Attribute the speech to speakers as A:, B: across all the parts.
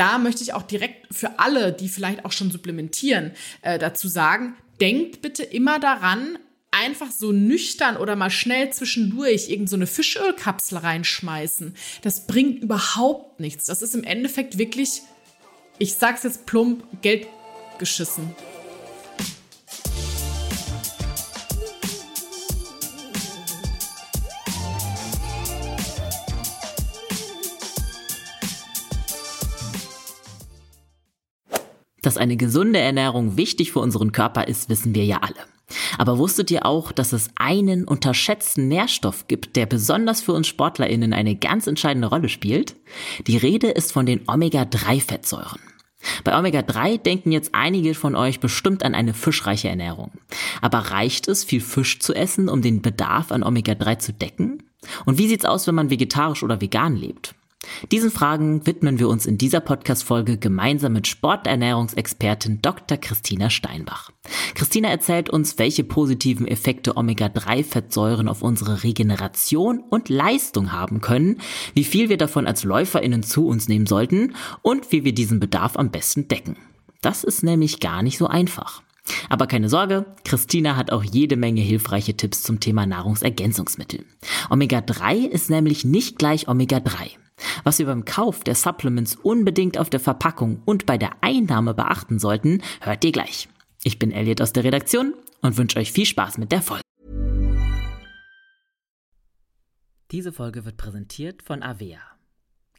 A: da möchte ich auch direkt für alle, die vielleicht auch schon supplementieren, äh, dazu sagen, denkt bitte immer daran, einfach so nüchtern oder mal schnell zwischendurch irgendeine so Fischölkapsel reinschmeißen. Das bringt überhaupt nichts. Das ist im Endeffekt wirklich, ich sag's jetzt plump, Geld geschissen.
B: Dass eine gesunde Ernährung wichtig für unseren Körper ist, wissen wir ja alle. Aber wusstet ihr auch, dass es einen unterschätzten Nährstoff gibt, der besonders für uns Sportlerinnen eine ganz entscheidende Rolle spielt? Die Rede ist von den Omega-3-Fettsäuren. Bei Omega-3 denken jetzt einige von euch bestimmt an eine fischreiche Ernährung. Aber reicht es, viel Fisch zu essen, um den Bedarf an Omega-3 zu decken? Und wie sieht's aus, wenn man vegetarisch oder vegan lebt? Diesen Fragen widmen wir uns in dieser Podcast-Folge gemeinsam mit Sporternährungsexpertin Dr. Christina Steinbach. Christina erzählt uns, welche positiven Effekte Omega-3-Fettsäuren auf unsere Regeneration und Leistung haben können, wie viel wir davon als LäuferInnen zu uns nehmen sollten und wie wir diesen Bedarf am besten decken. Das ist nämlich gar nicht so einfach. Aber keine Sorge, Christina hat auch jede Menge hilfreiche Tipps zum Thema Nahrungsergänzungsmittel. Omega-3 ist nämlich nicht gleich Omega-3. Was wir beim Kauf der Supplements unbedingt auf der Verpackung und bei der Einnahme beachten sollten, hört ihr gleich. Ich bin Elliot aus der Redaktion und wünsche euch viel Spaß mit der Folge. Diese Folge wird präsentiert von Avea.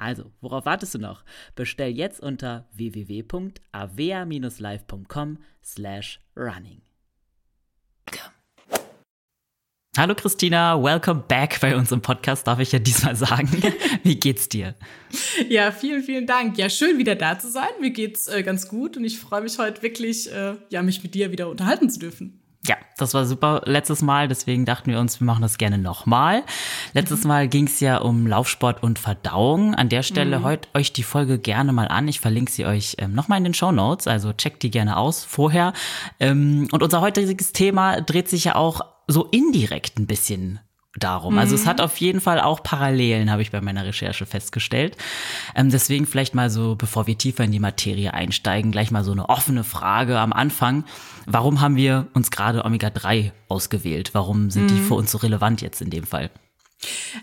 B: Also, worauf wartest du noch? Bestell jetzt unter www.avea-live.com slash running. Hallo Christina, welcome back bei uns im Podcast, darf ich ja diesmal sagen. Wie geht's dir?
A: Ja, vielen, vielen Dank. Ja, schön wieder da zu sein. Mir geht's äh, ganz gut und ich freue mich heute wirklich, äh, ja, mich mit dir wieder unterhalten zu dürfen.
B: Ja, das war super letztes Mal, deswegen dachten wir uns, wir machen das gerne nochmal. Letztes mhm. Mal ging es ja um Laufsport und Verdauung. An der Stelle mhm. hört euch die Folge gerne mal an. Ich verlinke sie euch ähm, nochmal in den Show Notes, also checkt die gerne aus vorher. Ähm, und unser heutiges Thema dreht sich ja auch so indirekt ein bisschen darum. Also es mhm. hat auf jeden Fall auch Parallelen, habe ich bei meiner Recherche festgestellt. Ähm, deswegen vielleicht mal so, bevor wir tiefer in die Materie einsteigen, gleich mal so eine offene Frage am Anfang. Warum haben wir uns gerade Omega-3 ausgewählt? Warum sind mhm. die für uns so relevant jetzt in dem Fall?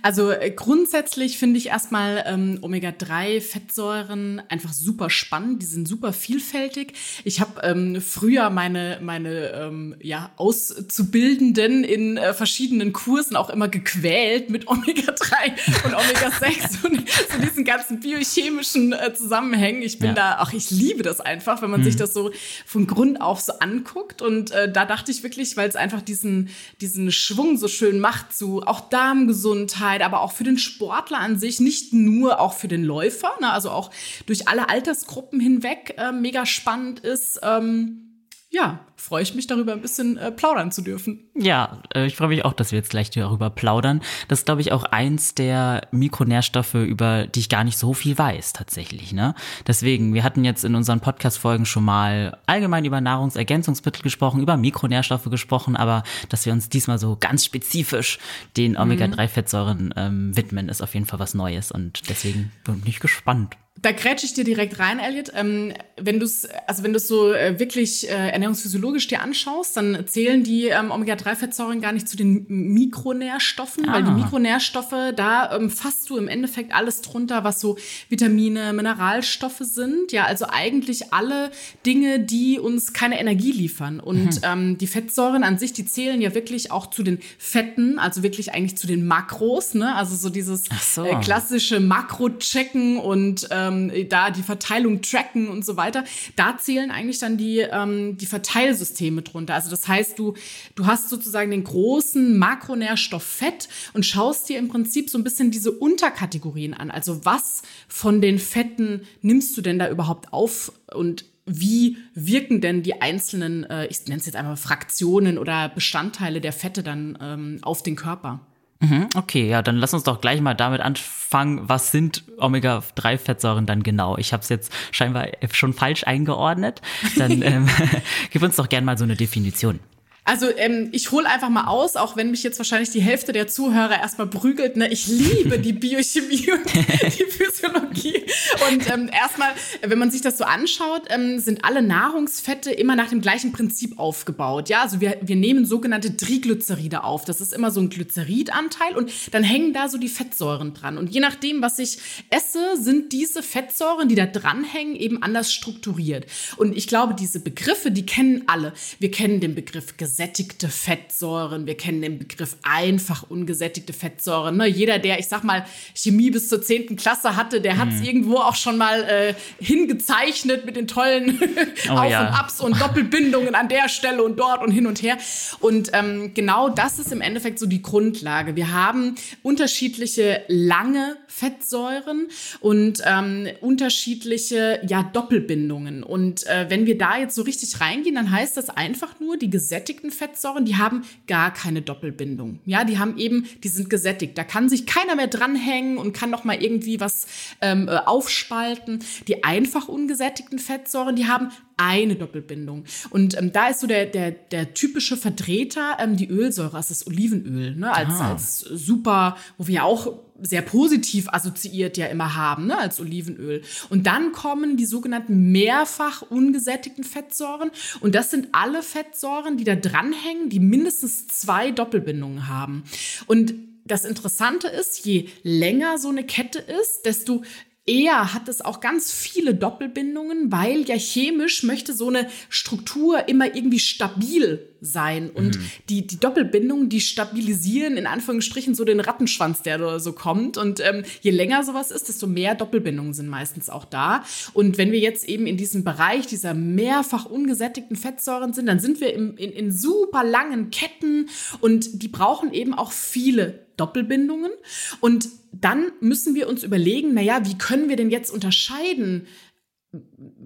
A: Also äh, grundsätzlich finde ich erstmal ähm, Omega-3-Fettsäuren einfach super spannend. Die sind super vielfältig. Ich habe ähm, früher meine, meine ähm, ja, Auszubildenden in äh, verschiedenen Kursen auch immer gequält mit Omega-3 und Omega-6 und so diesen ganzen biochemischen äh, Zusammenhängen. Ich bin ja. da, ach, ich liebe das einfach, wenn man mhm. sich das so von Grund auf so anguckt. Und äh, da dachte ich wirklich, weil es einfach diesen, diesen Schwung so schön macht zu auch Darmgesundheit, Gesundheit, aber auch für den Sportler an sich, nicht nur auch für den Läufer, ne, also auch durch alle Altersgruppen hinweg äh, mega spannend ist. Ähm, ja, freue ich mich darüber, ein bisschen äh, plaudern zu dürfen.
B: Ja, äh, ich freue mich auch, dass wir jetzt gleich darüber plaudern. Das ist, glaube ich, auch eins der Mikronährstoffe, über die ich gar nicht so viel weiß, tatsächlich. Ne? Deswegen, wir hatten jetzt in unseren Podcast-Folgen schon mal allgemein über Nahrungsergänzungsmittel gesprochen, über Mikronährstoffe gesprochen, aber dass wir uns diesmal so ganz spezifisch den Omega-3-Fettsäuren ähm, widmen, ist auf jeden Fall was Neues und deswegen bin ich gespannt.
A: Da grätsche ich dir direkt rein, Elliot. Ähm, wenn du es, also wenn du so äh, wirklich äh, ernährungsphysiologisch dir anschaust, dann zählen die ähm, Omega-3-Fettsäuren gar nicht zu den Mikronährstoffen, ah. weil die Mikronährstoffe, da ähm, fasst du im Endeffekt alles drunter, was so Vitamine, Mineralstoffe sind. Ja, also eigentlich alle Dinge, die uns keine Energie liefern. Und mhm. ähm, die Fettsäuren an sich, die zählen ja wirklich auch zu den Fetten, also wirklich eigentlich zu den Makros, ne? Also so dieses so. Äh, klassische Makro-Checken und ähm, da die Verteilung tracken und so weiter. Da zählen eigentlich dann die, ähm, die Verteilsysteme drunter. Also das heißt, du, du hast sozusagen den großen Makronährstoff Fett und schaust dir im Prinzip so ein bisschen diese Unterkategorien an. Also was von den Fetten nimmst du denn da überhaupt auf und wie wirken denn die einzelnen, äh, ich nenne es jetzt einmal Fraktionen oder Bestandteile der Fette dann ähm, auf den Körper?
B: Mhm, okay, ja, dann lass uns doch gleich mal damit anfangen. Was sind Omega-3-Fettsäuren dann genau? Ich habe es jetzt scheinbar schon falsch eingeordnet. Dann ähm, gib uns doch gerne mal so eine Definition.
A: Also ähm, ich hole einfach mal aus, auch wenn mich jetzt wahrscheinlich die Hälfte der Zuhörer erstmal prügelt. Ne? Ich liebe die Biochemie und die Physiologie. Und ähm, erstmal, wenn man sich das so anschaut, ähm, sind alle Nahrungsfette immer nach dem gleichen Prinzip aufgebaut. Ja, also wir, wir nehmen sogenannte Triglyceride auf. Das ist immer so ein Glyceridanteil und dann hängen da so die Fettsäuren dran. Und je nachdem, was ich esse, sind diese Fettsäuren, die da dranhängen, eben anders strukturiert. Und ich glaube, diese Begriffe, die kennen alle. Wir kennen den Begriff Gesetz gesättigte Fettsäuren. Wir kennen den Begriff einfach ungesättigte Fettsäuren. Ne? Jeder, der, ich sag mal, Chemie bis zur 10. Klasse hatte, der hat es mhm. irgendwo auch schon mal äh, hingezeichnet mit den tollen oh, Auf- ja. und Abs und Doppelbindungen an der Stelle und dort und hin und her. Und ähm, genau das ist im Endeffekt so die Grundlage. Wir haben unterschiedliche lange Fettsäuren und ähm, unterschiedliche ja, Doppelbindungen. Und äh, wenn wir da jetzt so richtig reingehen, dann heißt das einfach nur, die gesättigten gesättigten Fettsäuren, die haben gar keine Doppelbindung. Ja, die haben eben, die sind gesättigt. Da kann sich keiner mehr dranhängen und kann noch mal irgendwie was ähm, äh, aufspalten. Die einfach ungesättigten Fettsäuren, die haben eine Doppelbindung. Und ähm, da ist so der, der, der typische Vertreter ähm, die Ölsäure, also das Olivenöl, ne, als, ah. als super, wo wir ja auch sehr positiv assoziiert ja immer haben, ne, als Olivenöl. Und dann kommen die sogenannten mehrfach ungesättigten Fettsäuren. Und das sind alle Fettsäuren, die da dranhängen, die mindestens zwei Doppelbindungen haben. Und das Interessante ist, je länger so eine Kette ist, desto eher hat es auch ganz viele Doppelbindungen, weil ja chemisch möchte so eine Struktur immer irgendwie stabil sein. Und mhm. die, die Doppelbindungen, die stabilisieren in Anführungsstrichen so den Rattenschwanz, der da so kommt. Und ähm, je länger sowas ist, desto mehr Doppelbindungen sind meistens auch da. Und wenn wir jetzt eben in diesem Bereich dieser mehrfach ungesättigten Fettsäuren sind, dann sind wir im, in, in super langen Ketten und die brauchen eben auch viele Doppelbindungen. Und dann müssen wir uns überlegen, naja, wie können wir denn jetzt unterscheiden?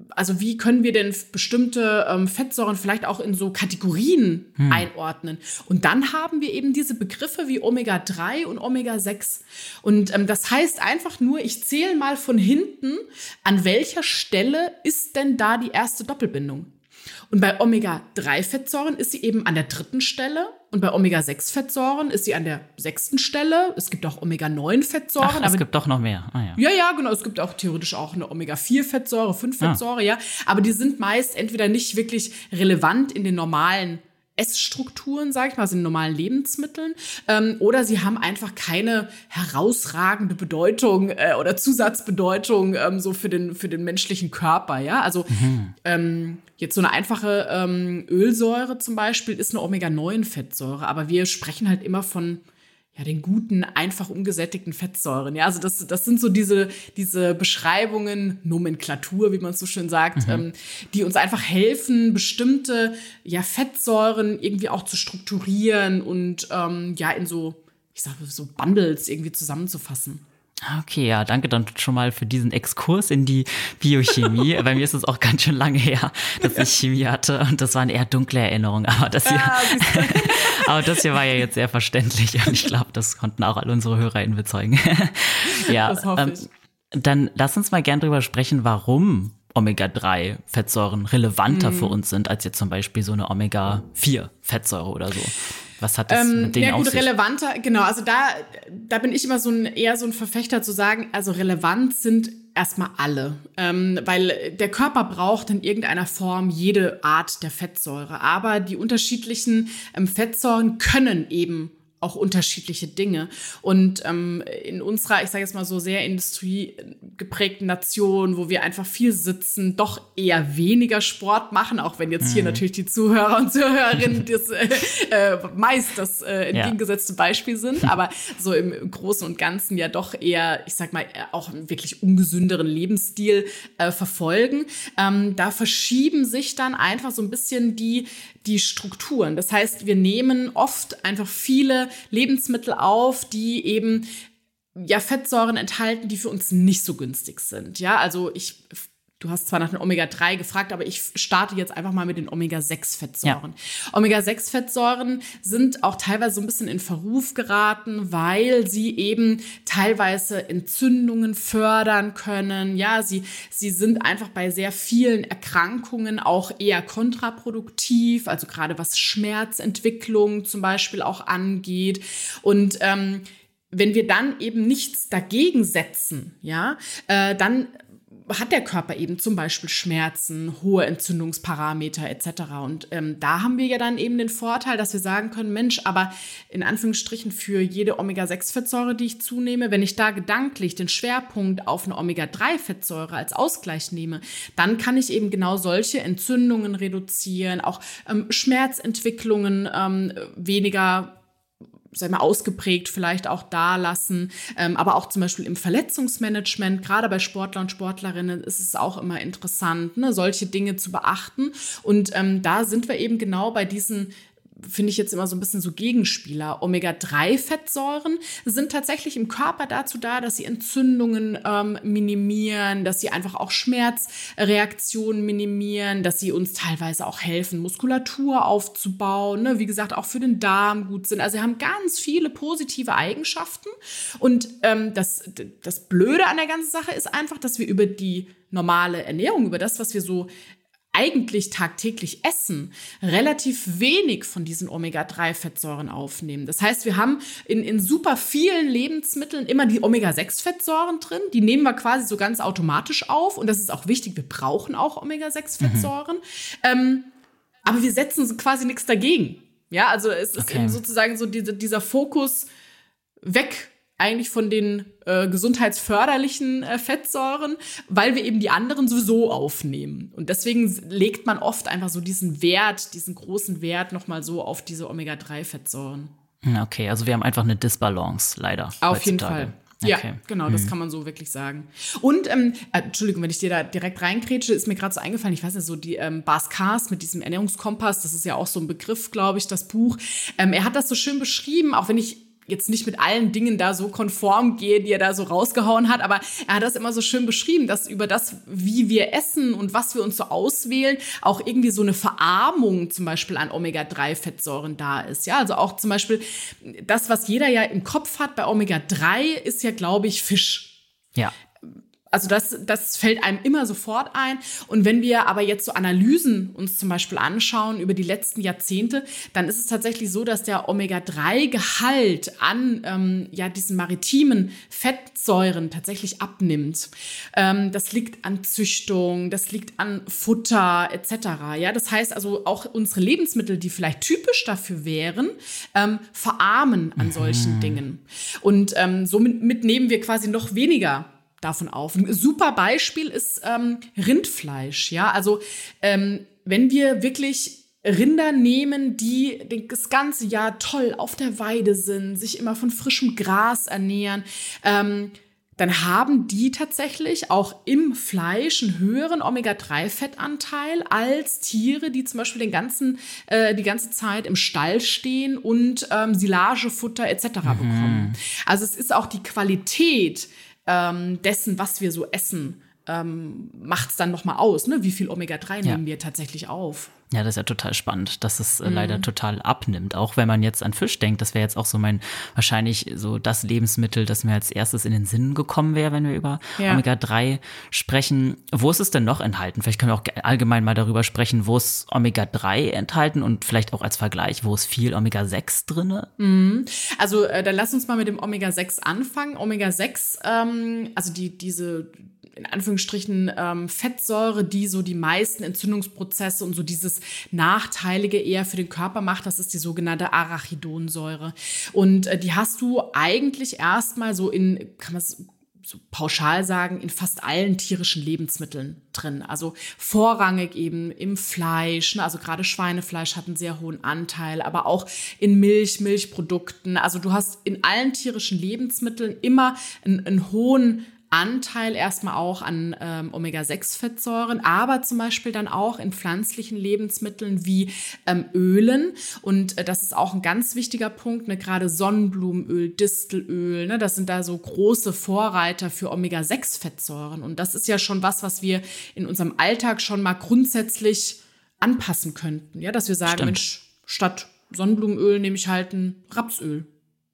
A: Also wie können wir denn bestimmte ähm, Fettsäuren vielleicht auch in so Kategorien hm. einordnen? Und dann haben wir eben diese Begriffe wie Omega-3 und Omega-6. Und ähm, das heißt einfach nur, ich zähle mal von hinten, an welcher Stelle ist denn da die erste Doppelbindung? Und bei Omega-3-Fettsäuren ist sie eben an der dritten Stelle und bei Omega-6-Fettsäuren ist sie an der sechsten Stelle. Es gibt auch Omega-9-Fettsäuren.
B: Ach, es gibt doch noch mehr.
A: Ah, ja. ja, ja, genau. Es gibt auch theoretisch auch eine Omega-4-Fettsäure, 5-Fettsäure, ah. ja. Aber die sind meist entweder nicht wirklich relevant in den normalen Essstrukturen, sage ich mal, sind normalen Lebensmitteln, ähm, oder sie haben einfach keine herausragende Bedeutung äh, oder Zusatzbedeutung ähm, so für den für den menschlichen Körper, ja. Also mhm. ähm, jetzt so eine einfache ähm, Ölsäure zum Beispiel ist eine Omega-9-Fettsäure, aber wir sprechen halt immer von ja, den guten, einfach ungesättigten Fettsäuren. Ja, also das, das sind so diese, diese Beschreibungen, Nomenklatur, wie man es so schön sagt, mhm. ähm, die uns einfach helfen, bestimmte ja, Fettsäuren irgendwie auch zu strukturieren und ähm, ja in so, ich sage so Bundles irgendwie zusammenzufassen.
B: Okay, ja, danke dann schon mal für diesen Exkurs in die Biochemie. Bei mir ist es auch ganz schön lange her, dass ich Chemie hatte und das waren eher dunkle Erinnerungen. Aber das hier, ja, aber das hier war ja jetzt sehr verständlich und ich glaube, das konnten auch alle unsere HörerInnen bezeugen. ja, das hoffe ähm, ich. dann lass uns mal gern drüber sprechen, warum Omega-3-Fettsäuren relevanter mm. für uns sind als jetzt zum Beispiel so eine Omega-4-Fettsäure oder so. Was hat das ähm, mit denen
A: Ja
B: gut,
A: relevanter, genau. Also da, da bin ich immer so ein, eher so ein Verfechter zu sagen, also relevant sind erstmal alle, ähm, weil der Körper braucht in irgendeiner Form jede Art der Fettsäure. Aber die unterschiedlichen ähm, Fettsäuren können eben auch unterschiedliche Dinge. Und ähm, in unserer, ich sage jetzt mal so sehr industriegeprägten Nation, wo wir einfach viel sitzen, doch eher weniger Sport machen, auch wenn jetzt hier mhm. natürlich die Zuhörer und Zuhörerinnen das, äh, äh, meist das äh, entgegengesetzte Beispiel sind, aber so im Großen und Ganzen ja doch eher, ich sag mal, auch einen wirklich ungesünderen Lebensstil äh, verfolgen. Ähm, da verschieben sich dann einfach so ein bisschen die die Strukturen. Das heißt, wir nehmen oft einfach viele Lebensmittel auf, die eben ja Fettsäuren enthalten, die für uns nicht so günstig sind. Ja, also ich Du hast zwar nach den Omega-3 gefragt, aber ich starte jetzt einfach mal mit den Omega-6-Fettsäuren. Ja. Omega-6-Fettsäuren sind auch teilweise so ein bisschen in Verruf geraten, weil sie eben teilweise Entzündungen fördern können. Ja, sie, sie sind einfach bei sehr vielen Erkrankungen auch eher kontraproduktiv, also gerade was Schmerzentwicklung zum Beispiel auch angeht. Und ähm, wenn wir dann eben nichts dagegen setzen, ja, äh, dann hat der Körper eben zum Beispiel Schmerzen, hohe Entzündungsparameter etc. Und ähm, da haben wir ja dann eben den Vorteil, dass wir sagen können, Mensch, aber in Anführungsstrichen für jede Omega-6-Fettsäure, die ich zunehme, wenn ich da gedanklich den Schwerpunkt auf eine Omega-3-Fettsäure als Ausgleich nehme, dann kann ich eben genau solche Entzündungen reduzieren, auch ähm, Schmerzentwicklungen ähm, weniger sag mal, ausgeprägt vielleicht auch da lassen. Ähm, aber auch zum Beispiel im Verletzungsmanagement, gerade bei Sportler und Sportlerinnen, ist es auch immer interessant, ne, solche Dinge zu beachten. Und ähm, da sind wir eben genau bei diesen finde ich jetzt immer so ein bisschen so Gegenspieler. Omega-3-Fettsäuren sind tatsächlich im Körper dazu da, dass sie Entzündungen ähm, minimieren, dass sie einfach auch Schmerzreaktionen minimieren, dass sie uns teilweise auch helfen, Muskulatur aufzubauen, ne? wie gesagt, auch für den Darm gut sind. Also sie haben ganz viele positive Eigenschaften. Und ähm, das, das Blöde an der ganzen Sache ist einfach, dass wir über die normale Ernährung, über das, was wir so eigentlich tagtäglich essen, relativ wenig von diesen Omega-3-Fettsäuren aufnehmen. Das heißt, wir haben in, in super vielen Lebensmitteln immer die Omega-6-Fettsäuren drin. Die nehmen wir quasi so ganz automatisch auf. Und das ist auch wichtig. Wir brauchen auch Omega-6-Fettsäuren. Mhm. Ähm, aber wir setzen quasi nichts dagegen. Ja, also es ist okay. eben sozusagen so diese, dieser Fokus weg eigentlich von den äh, gesundheitsförderlichen äh, Fettsäuren, weil wir eben die anderen sowieso aufnehmen. Und deswegen legt man oft einfach so diesen Wert, diesen großen Wert nochmal so auf diese Omega-3-Fettsäuren.
B: Hm, okay, also wir haben einfach eine Disbalance, leider.
A: Auf heutzutage. jeden Fall. Ja, okay. genau, das hm. kann man so wirklich sagen. Und, ähm, äh, Entschuldigung, wenn ich dir da direkt reinkrätsche, ist mir gerade so eingefallen, ich weiß nicht, so die ähm, Bas Kars mit diesem Ernährungskompass, das ist ja auch so ein Begriff, glaube ich, das Buch. Ähm, er hat das so schön beschrieben, auch wenn ich jetzt nicht mit allen Dingen da so konform gehe, die er da so rausgehauen hat, aber er hat das immer so schön beschrieben, dass über das, wie wir essen und was wir uns so auswählen, auch irgendwie so eine Verarmung zum Beispiel an Omega-3-Fettsäuren da ist. Ja, also auch zum Beispiel das, was jeder ja im Kopf hat bei Omega-3, ist ja, glaube ich, Fisch.
B: Ja.
A: Also das, das fällt einem immer sofort ein. Und wenn wir aber jetzt so Analysen uns zum Beispiel anschauen über die letzten Jahrzehnte, dann ist es tatsächlich so, dass der Omega-3-Gehalt an ähm, ja, diesen maritimen Fettsäuren tatsächlich abnimmt. Ähm, das liegt an Züchtung, das liegt an Futter etc. Ja, das heißt also auch unsere Lebensmittel, die vielleicht typisch dafür wären, ähm, verarmen an solchen mhm. Dingen. Und ähm, somit nehmen wir quasi noch weniger davon auf. Ein super Beispiel ist ähm, Rindfleisch. Ja, also ähm, wenn wir wirklich Rinder nehmen, die das ganze Jahr toll auf der Weide sind, sich immer von frischem Gras ernähren, ähm, dann haben die tatsächlich auch im Fleisch einen höheren Omega-3-Fettanteil als Tiere, die zum Beispiel den ganzen, äh, die ganze Zeit im Stall stehen und ähm, Silagefutter etc. Mhm. bekommen. Also es ist auch die Qualität ähm, dessen, was wir so essen, ähm, macht es dann nochmal aus, ne? wie viel Omega-3 ja. nehmen wir tatsächlich auf.
B: Ja, das ist ja total spannend, dass es äh, mhm. leider total abnimmt. Auch wenn man jetzt an Fisch denkt, das wäre jetzt auch so mein, wahrscheinlich so das Lebensmittel, das mir als erstes in den Sinn gekommen wäre, wenn wir über ja. Omega-3 sprechen. Wo ist es denn noch enthalten? Vielleicht können wir auch allgemein mal darüber sprechen, wo ist Omega-3 enthalten und vielleicht auch als Vergleich, wo ist viel Omega-6 drinne?
A: Mhm. Also, äh, dann lass uns mal mit dem Omega-6 anfangen. Omega-6, ähm, also die, diese in Anführungsstrichen ähm, Fettsäure, die so die meisten Entzündungsprozesse und so dieses Nachteilige eher für den Körper macht. Das ist die sogenannte Arachidonsäure. Und äh, die hast du eigentlich erstmal so in, kann man es so pauschal sagen, in fast allen tierischen Lebensmitteln drin. Also vorrangig eben im Fleisch, ne? also gerade Schweinefleisch hat einen sehr hohen Anteil, aber auch in Milch, Milchprodukten. Also du hast in allen tierischen Lebensmitteln immer einen, einen hohen Anteil erstmal auch an ähm, Omega-6-Fettsäuren, aber zum Beispiel dann auch in pflanzlichen Lebensmitteln wie ähm, Ölen. Und äh, das ist auch ein ganz wichtiger Punkt, ne? gerade Sonnenblumenöl, Distelöl, ne? das sind da so große Vorreiter für Omega-6-Fettsäuren. Und das ist ja schon was, was wir in unserem Alltag schon mal grundsätzlich anpassen könnten. Ja, dass wir sagen, Stimmt. Mensch, statt Sonnenblumenöl nehme ich halt ein Rapsöl.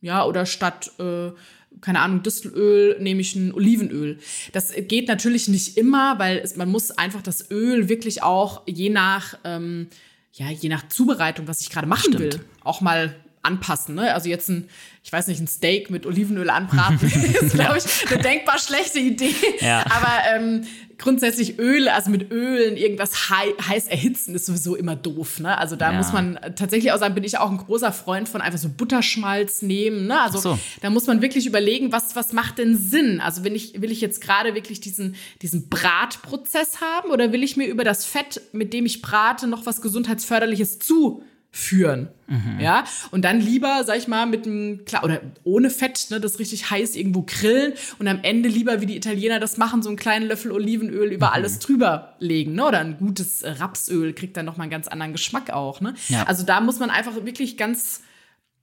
A: Ja, oder statt äh, keine Ahnung, Distelöl, nehme ich ein Olivenöl. Das geht natürlich nicht immer, weil es, man muss einfach das Öl wirklich auch je nach, ähm, ja, je nach Zubereitung, was ich gerade machen Stimmt. will, auch mal anpassen. Ne? Also jetzt ein, ich weiß nicht, ein Steak mit Olivenöl anbraten ist, glaube ich, eine denkbar schlechte Idee. Ja. Aber ähm, grundsätzlich Öl, also mit Ölen irgendwas heiß erhitzen, ist sowieso immer doof. Ne? Also da ja. muss man tatsächlich auch sagen, bin ich auch ein großer Freund von einfach so Butterschmalz nehmen. Ne? Also so. da muss man wirklich überlegen, was, was macht denn Sinn? Also will ich, will ich jetzt gerade wirklich diesen, diesen Bratprozess haben oder will ich mir über das Fett, mit dem ich brate, noch was Gesundheitsförderliches zu führen. Mhm. Ja, und dann lieber, sag ich mal, mit einem, klar, oder ohne Fett, ne, das richtig heiß irgendwo grillen und am Ende lieber, wie die Italiener das machen, so einen kleinen Löffel Olivenöl über mhm. alles drüber legen, ne, oder ein gutes Rapsöl kriegt dann nochmal einen ganz anderen Geschmack auch, ne. Ja. Also da muss man einfach wirklich ganz,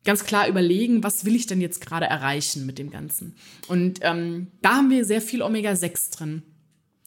A: ganz klar überlegen, was will ich denn jetzt gerade erreichen mit dem Ganzen. Und ähm, da haben wir sehr viel Omega-6 drin.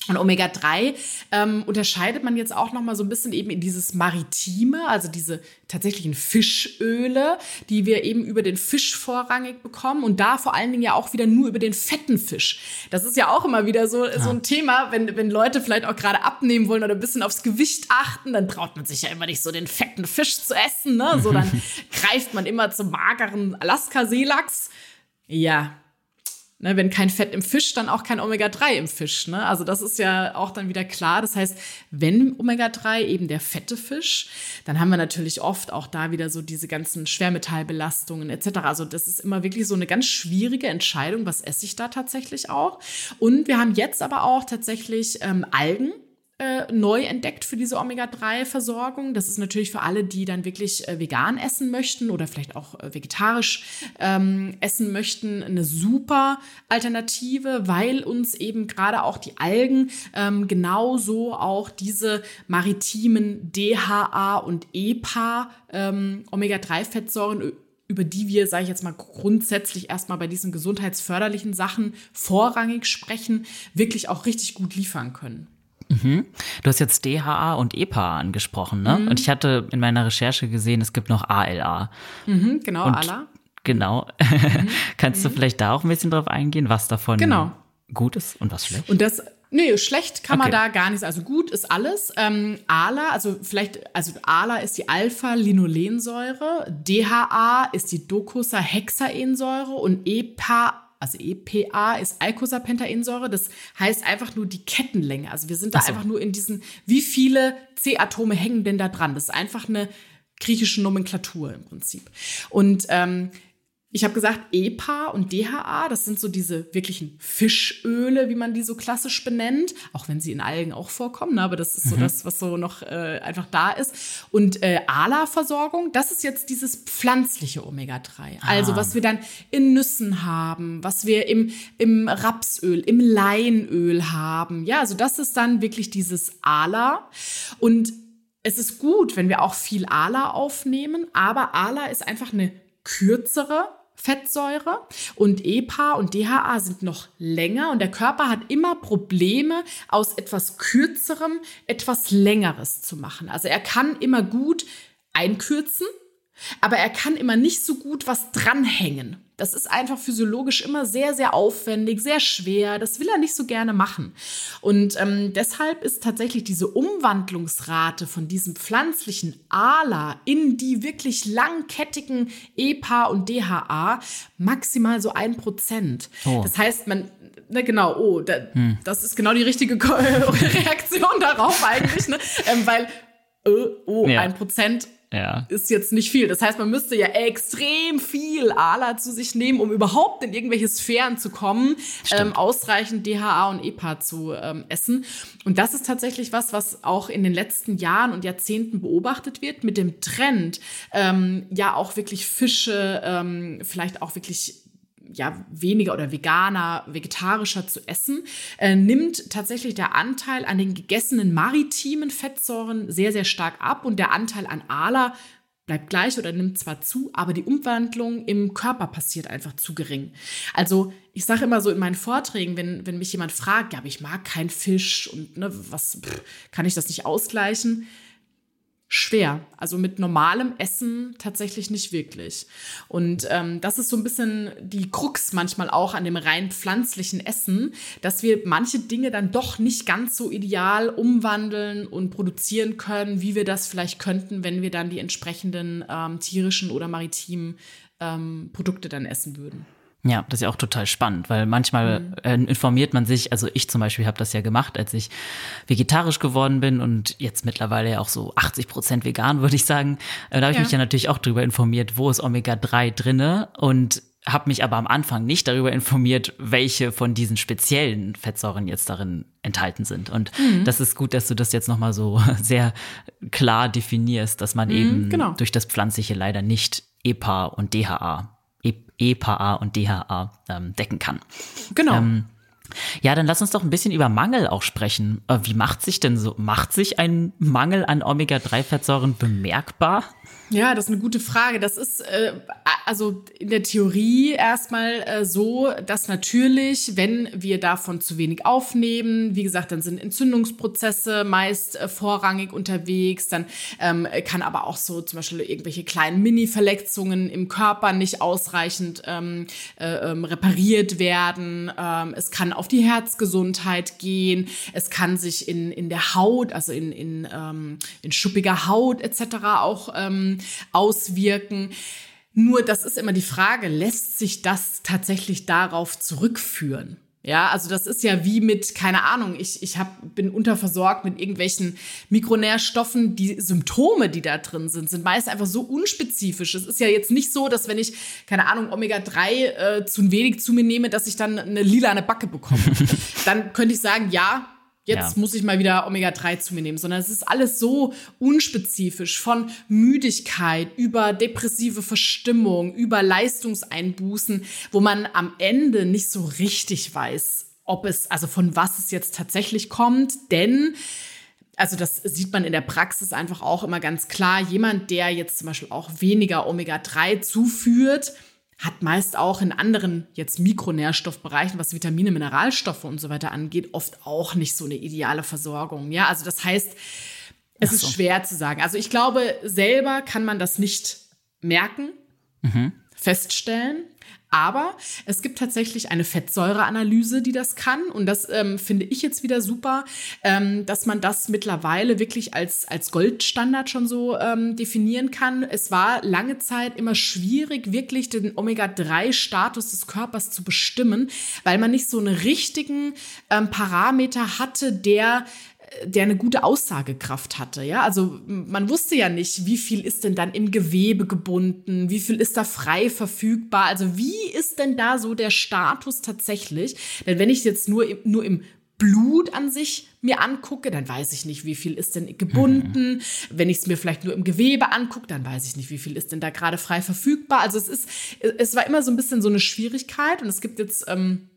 A: Und Omega-3 ähm, unterscheidet man jetzt auch noch mal so ein bisschen eben in dieses Maritime, also diese tatsächlichen Fischöle, die wir eben über den Fisch vorrangig bekommen und da vor allen Dingen ja auch wieder nur über den fetten Fisch. Das ist ja auch immer wieder so, ja. so ein Thema, wenn, wenn Leute vielleicht auch gerade abnehmen wollen oder ein bisschen aufs Gewicht achten, dann traut man sich ja immer nicht so den fetten Fisch zu essen, ne? So, dann greift man immer zum mageren Alaska-Seelachs. Ja, Ne, wenn kein Fett im Fisch, dann auch kein Omega-3 im Fisch. Ne? Also das ist ja auch dann wieder klar. Das heißt, wenn Omega-3 eben der fette Fisch, dann haben wir natürlich oft auch da wieder so diese ganzen Schwermetallbelastungen etc. Also das ist immer wirklich so eine ganz schwierige Entscheidung, was esse ich da tatsächlich auch. Und wir haben jetzt aber auch tatsächlich ähm, Algen äh, neu entdeckt für diese Omega-3-Versorgung. Das ist natürlich für alle, die dann wirklich äh, vegan essen möchten oder vielleicht auch äh, vegetarisch ähm, essen möchten, eine super Alternative, weil uns eben gerade auch die Algen ähm, genauso auch diese maritimen DHA und EPA ähm, Omega-3-Fettsäuren über die wir, sage ich jetzt mal, grundsätzlich erstmal bei diesen gesundheitsförderlichen Sachen vorrangig sprechen, wirklich auch richtig gut liefern können.
B: Mhm. Du hast jetzt DHA und EPA angesprochen, ne? Mhm. Und ich hatte in meiner Recherche gesehen, es gibt noch ALA.
A: Mhm, genau, und ALA.
B: Genau. Mhm. Kannst du vielleicht da auch ein bisschen drauf eingehen, was davon genau. gut ist und was schlecht?
A: Und das Nee, schlecht kann okay. man da gar nichts. Also gut ist alles. Ähm, ALA, also vielleicht, also ALA ist die Alpha-Linolensäure, DHA ist die Docosahexaensäure und EPA also EPA ist Eicosapentaensäure. Das heißt einfach nur die Kettenlänge. Also wir sind da so. einfach nur in diesen, wie viele C-Atome hängen denn da dran? Das ist einfach eine griechische Nomenklatur im Prinzip. Und ähm, ich habe gesagt, EPA und DHA, das sind so diese wirklichen Fischöle, wie man die so klassisch benennt, auch wenn sie in Algen auch vorkommen, ne? aber das ist so mhm. das, was so noch äh, einfach da ist. Und äh, ALA-Versorgung, das ist jetzt dieses pflanzliche Omega-3. Ah. Also was wir dann in Nüssen haben, was wir im, im Rapsöl, im Leinöl haben. Ja, also das ist dann wirklich dieses ALA. Und es ist gut, wenn wir auch viel ALA aufnehmen, aber ALA ist einfach eine kürzere Fettsäure und EPA und DHA sind noch länger und der Körper hat immer Probleme, aus etwas kürzerem etwas längeres zu machen. Also er kann immer gut einkürzen, aber er kann immer nicht so gut was dranhängen. Das ist einfach physiologisch immer sehr, sehr aufwendig, sehr schwer. Das will er nicht so gerne machen. Und ähm, deshalb ist tatsächlich diese Umwandlungsrate von diesem pflanzlichen ALA in die wirklich langkettigen EPA und DHA maximal so ein Prozent. Oh. Das heißt, man na genau, oh, da, hm. das ist genau die richtige Reaktion darauf eigentlich, ne? Ähm, weil, äh, oh, ein Prozent ja. Ist jetzt nicht viel. Das heißt, man müsste ja extrem viel ALA zu sich nehmen, um überhaupt in irgendwelche Sphären zu kommen, ähm, ausreichend DHA und EPA zu ähm, essen. Und das ist tatsächlich was, was auch in den letzten Jahren und Jahrzehnten beobachtet wird, mit dem Trend, ähm, ja auch wirklich Fische, ähm, vielleicht auch wirklich ja, weniger oder veganer, vegetarischer zu essen, äh, nimmt tatsächlich der Anteil an den gegessenen maritimen Fettsäuren sehr, sehr stark ab und der Anteil an ALA bleibt gleich oder nimmt zwar zu, aber die Umwandlung im Körper passiert einfach zu gering. Also ich sage immer so in meinen Vorträgen, wenn, wenn mich jemand fragt, ja, aber ich mag keinen Fisch und ne, was pff, kann ich das nicht ausgleichen? Schwer. Also mit normalem Essen tatsächlich nicht wirklich. Und ähm, das ist so ein bisschen die Krux manchmal auch an dem rein pflanzlichen Essen, dass wir manche Dinge dann doch nicht ganz so ideal umwandeln und produzieren können, wie wir das vielleicht könnten, wenn wir dann die entsprechenden ähm, tierischen oder maritimen ähm, Produkte dann essen würden.
B: Ja, das ist ja auch total spannend, weil manchmal mhm. äh, informiert man sich, also ich zum Beispiel habe das ja gemacht, als ich vegetarisch geworden bin und jetzt mittlerweile ja auch so 80 Prozent vegan, würde ich sagen. Äh, da habe ich ja. mich ja natürlich auch darüber informiert, wo ist Omega-3 drinne und habe mich aber am Anfang nicht darüber informiert, welche von diesen speziellen Fettsäuren jetzt darin enthalten sind. Und mhm. das ist gut, dass du das jetzt nochmal so sehr klar definierst, dass man mhm, eben genau. durch das Pflanzliche leider nicht EPA und DHA EPA und DHA ähm, decken kann.
A: Genau. Ähm,
B: ja, dann lass uns doch ein bisschen über Mangel auch sprechen. Äh, wie macht sich denn so, macht sich ein Mangel an Omega-3-Fettsäuren bemerkbar?
A: Ja, das ist eine gute Frage. Das ist äh, also in der Theorie erstmal äh, so, dass natürlich, wenn wir davon zu wenig aufnehmen, wie gesagt, dann sind Entzündungsprozesse meist äh, vorrangig unterwegs. Dann ähm, kann aber auch so zum Beispiel irgendwelche kleinen Mini-Verletzungen im Körper nicht ausreichend ähm, äh, ähm, repariert werden. Ähm, es kann auf die Herzgesundheit gehen. Es kann sich in, in der Haut, also in, in, ähm, in schuppiger Haut etc. auch ähm, auswirken. Nur das ist immer die Frage, lässt sich das tatsächlich darauf zurückführen? Ja, also das ist ja wie mit, keine Ahnung, ich, ich hab, bin unterversorgt mit irgendwelchen Mikronährstoffen. Die Symptome, die da drin sind, sind meist einfach so unspezifisch. Es ist ja jetzt nicht so, dass wenn ich, keine Ahnung, Omega-3 äh, zu wenig zu mir nehme, dass ich dann eine lila eine Backe bekomme. dann könnte ich sagen, ja, jetzt ja. muss ich mal wieder Omega-3 zu mir nehmen, sondern es ist alles so unspezifisch von Müdigkeit über depressive Verstimmung, über Leistungseinbußen, wo man am Ende nicht so richtig weiß, ob es, also von was es jetzt tatsächlich kommt, denn also das sieht man in der Praxis einfach auch immer ganz klar. Jemand, der jetzt zum Beispiel auch weniger Omega-3 zuführt, hat meist auch in anderen jetzt Mikronährstoffbereichen, was Vitamine, Mineralstoffe und so weiter angeht, oft auch nicht so eine ideale Versorgung. Ja, also das heißt, es so. ist schwer zu sagen. Also ich glaube, selber kann man das nicht merken, mhm. feststellen. Aber es gibt tatsächlich eine Fettsäureanalyse, die das kann. Und das ähm, finde ich jetzt wieder super, ähm, dass man das mittlerweile wirklich als, als Goldstandard schon so ähm, definieren kann. Es war lange Zeit immer schwierig, wirklich den Omega-3-Status des Körpers zu bestimmen, weil man nicht so einen richtigen ähm, Parameter hatte, der der eine gute Aussagekraft hatte. Ja, also man wusste ja nicht, wie viel ist denn dann im Gewebe gebunden, wie viel ist da frei verfügbar. Also wie ist denn da so der Status tatsächlich? Denn wenn ich jetzt nur, nur im Blut an sich mir angucke, dann weiß ich nicht, wie viel ist denn gebunden. Mhm. Wenn ich es mir vielleicht nur im Gewebe angucke, dann weiß ich nicht, wie viel ist denn da gerade frei verfügbar. Also es ist, es war immer so ein bisschen so eine Schwierigkeit und es gibt jetzt ähm,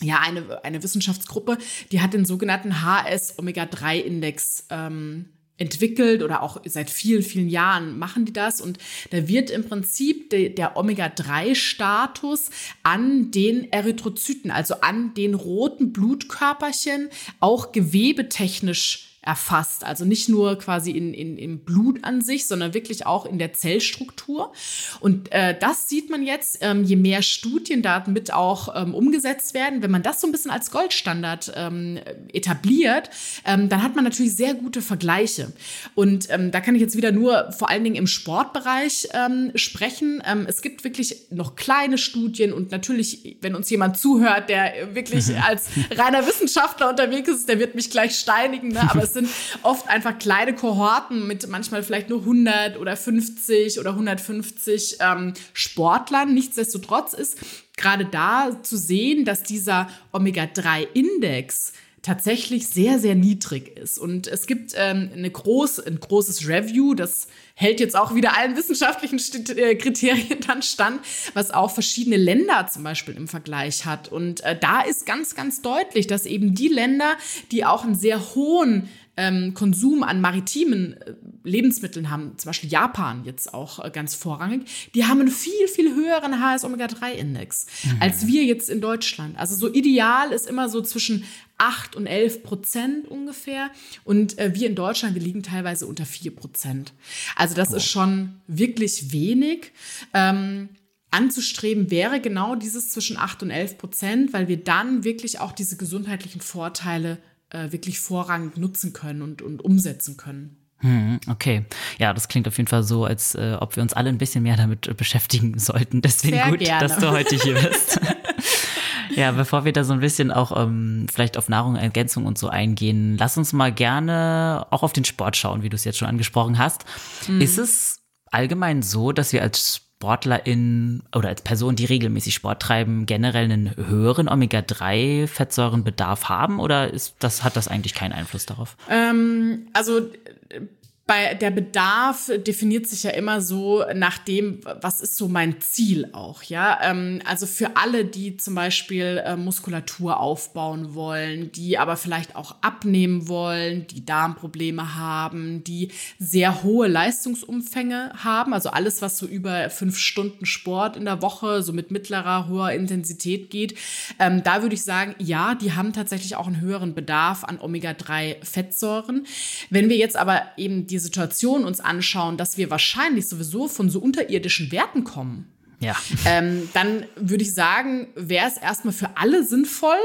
A: ja, eine, eine Wissenschaftsgruppe, die hat den sogenannten HS-Omega-3-Index ähm, entwickelt oder auch seit vielen, vielen Jahren machen die das. Und da wird im Prinzip de, der Omega-3-Status an den Erythrozyten, also an den roten Blutkörperchen, auch gewebetechnisch erfasst. Also nicht nur quasi in, in, im Blut an sich, sondern wirklich auch in der Zellstruktur. Und äh, das sieht man jetzt, ähm, je mehr Studien damit auch ähm, umgesetzt werden, wenn man das so ein bisschen als Goldstandard ähm, etabliert, ähm, dann hat man natürlich sehr gute Vergleiche. Und ähm, da kann ich jetzt wieder nur vor allen Dingen im Sportbereich ähm, sprechen. Es gibt wirklich noch kleine Studien und natürlich, wenn uns jemand zuhört, der wirklich als reiner Wissenschaftler unterwegs ist, der wird mich gleich steinigen. Ne? Aber es sind oft einfach kleine Kohorten mit manchmal vielleicht nur 100 oder 50 oder 150 ähm, Sportlern. Nichtsdestotrotz ist gerade da zu sehen, dass dieser Omega-3-Index tatsächlich sehr, sehr niedrig ist. Und es gibt ähm, eine groß, ein großes Review, das hält jetzt auch wieder allen wissenschaftlichen äh, Kriterien dann stand, was auch verschiedene Länder zum Beispiel im Vergleich hat. Und äh, da ist ganz, ganz deutlich, dass eben die Länder, die auch einen sehr hohen ähm, Konsum an maritimen äh, Lebensmitteln haben, zum Beispiel Japan jetzt auch äh, ganz vorrangig, die haben einen viel, viel höheren HS-Omega-3-Index mhm. als wir jetzt in Deutschland. Also so ideal ist immer so zwischen 8 und 11 Prozent ungefähr. Und äh, wir in Deutschland, wir liegen teilweise unter 4 Prozent. Also das oh. ist schon wirklich wenig. Ähm, anzustreben wäre genau dieses zwischen 8 und 11 Prozent, weil wir dann wirklich auch diese gesundheitlichen Vorteile äh, wirklich vorrangig nutzen können und, und umsetzen können.
B: Hm, okay. Ja, das klingt auf jeden Fall so, als äh, ob wir uns alle ein bisschen mehr damit äh, beschäftigen sollten. Deswegen Sehr gut, gerne. dass du heute hier bist. ja, bevor wir da so ein bisschen auch ähm, vielleicht auf Nahrungsergänzung und so eingehen, lass uns mal gerne auch auf den Sport schauen, wie du es jetzt schon angesprochen hast. Mhm. Ist es allgemein so, dass wir als SportlerInnen oder als Personen, die regelmäßig Sport treiben, generell einen höheren Omega-3-Fettsäurenbedarf haben oder ist das, hat das eigentlich keinen Einfluss darauf?
A: Ähm, also bei der Bedarf definiert sich ja immer so nach dem, was ist so mein Ziel auch, ja. Ähm, also für alle, die zum Beispiel äh, Muskulatur aufbauen wollen, die aber vielleicht auch abnehmen wollen, die Darmprobleme haben, die sehr hohe Leistungsumfänge haben, also alles, was so über fünf Stunden Sport in der Woche, so mit mittlerer, hoher Intensität geht, ähm, da würde ich sagen, ja, die haben tatsächlich auch einen höheren Bedarf an Omega-3-Fettsäuren. Wenn wir jetzt aber eben die die Situation uns anschauen, dass wir wahrscheinlich sowieso von so unterirdischen Werten kommen,
B: ja.
A: Ähm, dann würde ich sagen, wäre es erstmal für alle sinnvoll,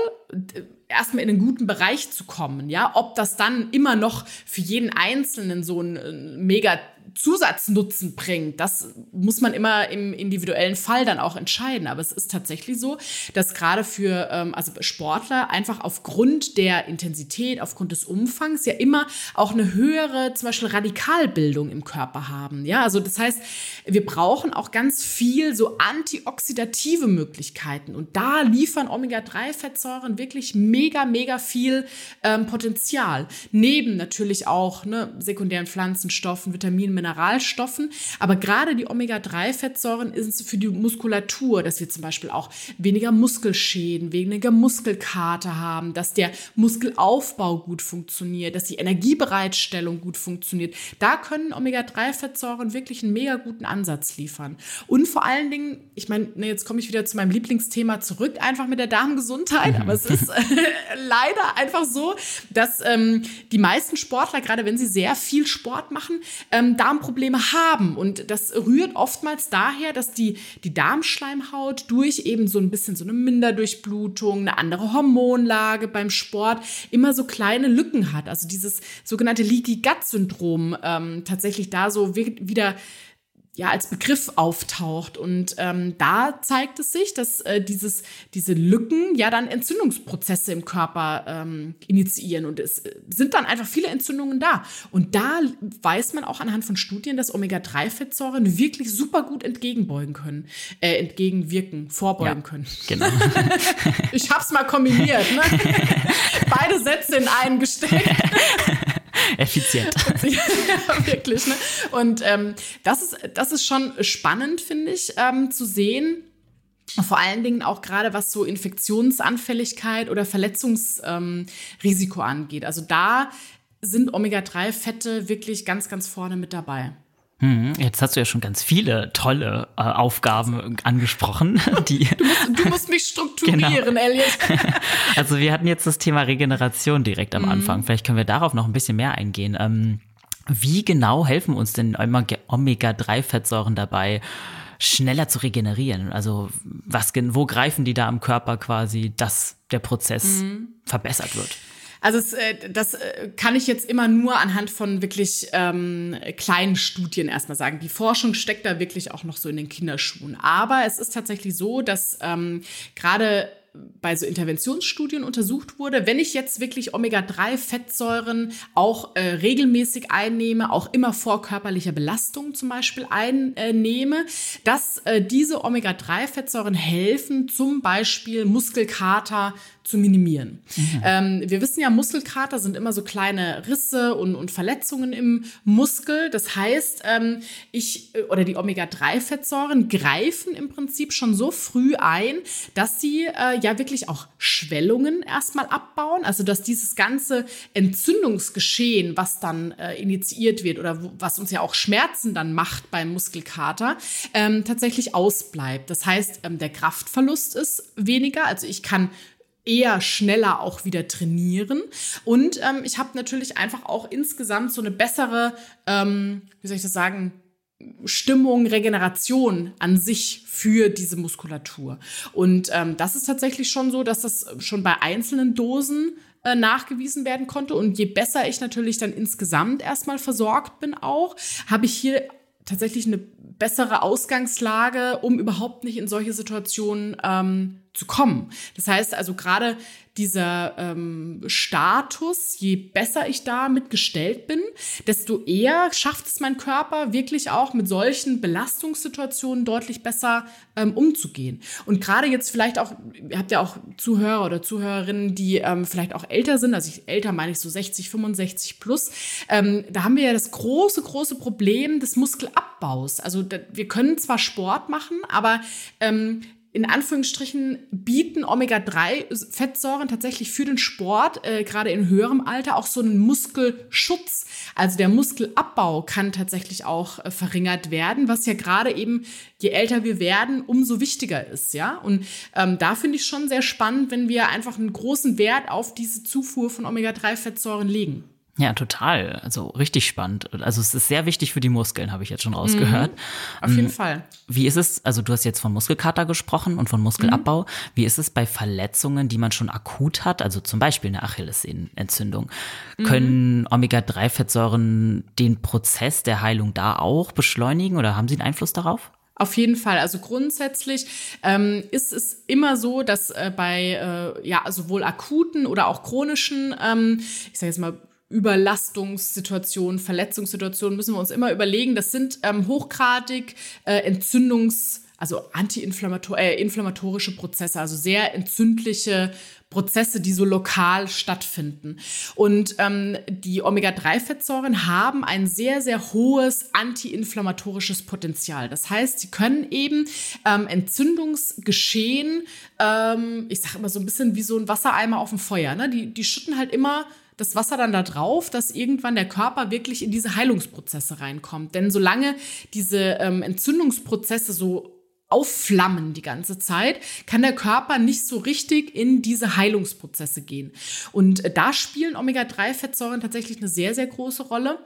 A: erstmal in einen guten Bereich zu kommen. Ja, ob das dann immer noch für jeden Einzelnen so ein äh, mega Zusatznutzen bringt, das muss man immer im individuellen Fall dann auch entscheiden. Aber es ist tatsächlich so, dass gerade für ähm, also Sportler einfach aufgrund der Intensität, aufgrund des Umfangs ja immer auch eine höhere zum Beispiel Radikalbildung im Körper haben. Ja, also das heißt, wir brauchen auch ganz viel so antioxidative Möglichkeiten und da liefern Omega-3-Fettsäuren wirklich mega, mega viel ähm, Potenzial. Neben natürlich auch ne, sekundären Pflanzenstoffen, Vitaminen, Mineralstoffen. Aber gerade die Omega-3-Fettsäuren ist für die Muskulatur, dass wir zum Beispiel auch weniger Muskelschäden, weniger Muskelkater haben, dass der Muskelaufbau gut funktioniert, dass die Energiebereitstellung gut funktioniert. Da können Omega-3-Fettsäuren wirklich einen mega guten Ansatz liefern. Und vor allen Dingen, ich meine, ne, jetzt komme ich wieder zu meinem Lieblingsthema zurück, einfach mit der Darmgesundheit. Aber es ist leider einfach so, dass ähm, die meisten Sportler, gerade wenn sie sehr viel Sport machen, ähm, Darmprobleme haben. Und das rührt oftmals daher, dass die, die Darmschleimhaut durch eben so ein bisschen so eine Minderdurchblutung, eine andere Hormonlage beim Sport immer so kleine Lücken hat. Also dieses sogenannte Leaky Gut Syndrom ähm, tatsächlich da so wieder ja als Begriff auftaucht. Und ähm, da zeigt es sich, dass äh, dieses, diese Lücken ja dann Entzündungsprozesse im Körper ähm, initiieren. Und es äh, sind dann einfach viele Entzündungen da. Und da weiß man auch anhand von Studien, dass Omega-3-Fettsäuren wirklich super gut entgegenbeugen können, äh, entgegenwirken, vorbeugen ja, können.
B: Genau.
A: ich hab's mal kombiniert, ne? Beide Sätze in einen gesteckt.
B: Effizient.
A: ja, wirklich. Ne? Und ähm, das, ist, das ist schon spannend, finde ich, ähm, zu sehen. Vor allen Dingen auch gerade was so Infektionsanfälligkeit oder Verletzungsrisiko ähm, angeht. Also da sind Omega-3-Fette wirklich ganz, ganz vorne mit dabei.
B: Hm, jetzt hast du ja schon ganz viele tolle äh, Aufgaben angesprochen. Die
A: du, musst, du musst mich strukturieren, genau. Elliot.
B: also wir hatten jetzt das Thema Regeneration direkt am mhm. Anfang. Vielleicht können wir darauf noch ein bisschen mehr eingehen. Ähm, wie genau helfen uns denn Omega-3-Fettsäuren dabei, schneller zu regenerieren? Also was, wo greifen die da am Körper quasi, dass der Prozess mhm. verbessert wird?
A: Also es, äh, das äh, kann ich jetzt immer nur anhand von wirklich ähm, kleinen Studien erstmal sagen. Die Forschung steckt da wirklich auch noch so in den Kinderschuhen. Aber es ist tatsächlich so, dass ähm, gerade bei so Interventionsstudien untersucht wurde, wenn ich jetzt wirklich Omega-3-Fettsäuren auch äh, regelmäßig einnehme, auch immer vor körperlicher Belastung zum Beispiel einnehme, dass äh, diese Omega-3-Fettsäuren helfen, zum Beispiel Muskelkater zu minimieren. Mhm. Ähm, wir wissen ja, Muskelkater sind immer so kleine Risse und, und Verletzungen im Muskel. Das heißt, ähm, ich äh, oder die Omega-3-Fettsäuren greifen im Prinzip schon so früh ein, dass sie äh, ja wirklich auch Schwellungen erstmal abbauen. Also dass dieses ganze Entzündungsgeschehen, was dann äh, initiiert wird oder wo, was uns ja auch Schmerzen dann macht beim Muskelkater, ähm, tatsächlich ausbleibt. Das heißt, ähm, der Kraftverlust ist weniger. Also ich kann eher schneller auch wieder trainieren. Und ähm, ich habe natürlich einfach auch insgesamt so eine bessere, ähm, wie soll ich das sagen, Stimmung, Regeneration an sich für diese Muskulatur. Und ähm, das ist tatsächlich schon so, dass das schon bei einzelnen Dosen äh, nachgewiesen werden konnte. Und je besser ich natürlich dann insgesamt erstmal versorgt bin auch, habe ich hier tatsächlich eine bessere Ausgangslage, um überhaupt nicht in solche Situationen ähm, zu kommen. Das heißt also gerade dieser ähm, Status, je besser ich damit gestellt bin, desto eher schafft es mein Körper wirklich auch mit solchen Belastungssituationen deutlich besser ähm, umzugehen. Und gerade jetzt vielleicht auch, ihr habt ja auch Zuhörer oder Zuhörerinnen, die ähm, vielleicht auch älter sind, also ich, älter meine ich so 60, 65 plus, ähm, da haben wir ja das große, große Problem des Muskelabbaus. Also da, wir können zwar Sport machen, aber ähm, in Anführungsstrichen bieten Omega-3-Fettsäuren tatsächlich für den Sport, äh, gerade in höherem Alter, auch so einen Muskelschutz. Also der Muskelabbau kann tatsächlich auch äh, verringert werden, was ja gerade eben, je älter wir werden, umso wichtiger ist. Ja? Und ähm, da finde ich schon sehr spannend, wenn wir einfach einen großen Wert auf diese Zufuhr von Omega-3-Fettsäuren legen.
B: Ja, total. Also richtig spannend. Also es ist sehr wichtig für die Muskeln, habe ich jetzt schon rausgehört. Mhm,
A: auf jeden ähm, Fall.
B: Wie ist es, also du hast jetzt von Muskelkater gesprochen und von Muskelabbau. Mhm. Wie ist es bei Verletzungen, die man schon akut hat, also zum Beispiel eine Achillessehnenentzündung? Mhm. Können Omega-3-Fettsäuren den Prozess der Heilung da auch beschleunigen oder haben sie einen Einfluss darauf?
A: Auf jeden Fall. Also grundsätzlich ähm, ist es immer so, dass äh, bei äh, ja sowohl akuten oder auch chronischen, ähm, ich sage jetzt mal Überlastungssituationen, Verletzungssituationen müssen wir uns immer überlegen. Das sind ähm, hochgradig äh, Entzündungs- also antiinflammatorische äh, Prozesse, also sehr entzündliche Prozesse, die so lokal stattfinden. Und ähm, die Omega-3-Fettsäuren haben ein sehr, sehr hohes antiinflammatorisches Potenzial. Das heißt, sie können eben ähm, Entzündungsgeschehen, ähm, ich sage immer so ein bisschen wie so ein Wassereimer auf dem Feuer, ne? die, die schütten halt immer das Wasser dann da drauf, dass irgendwann der Körper wirklich in diese Heilungsprozesse reinkommt. Denn solange diese ähm, Entzündungsprozesse so aufflammen die ganze Zeit, kann der Körper nicht so richtig in diese Heilungsprozesse gehen. Und äh, da spielen Omega-3-Fettsäuren tatsächlich eine sehr, sehr große Rolle,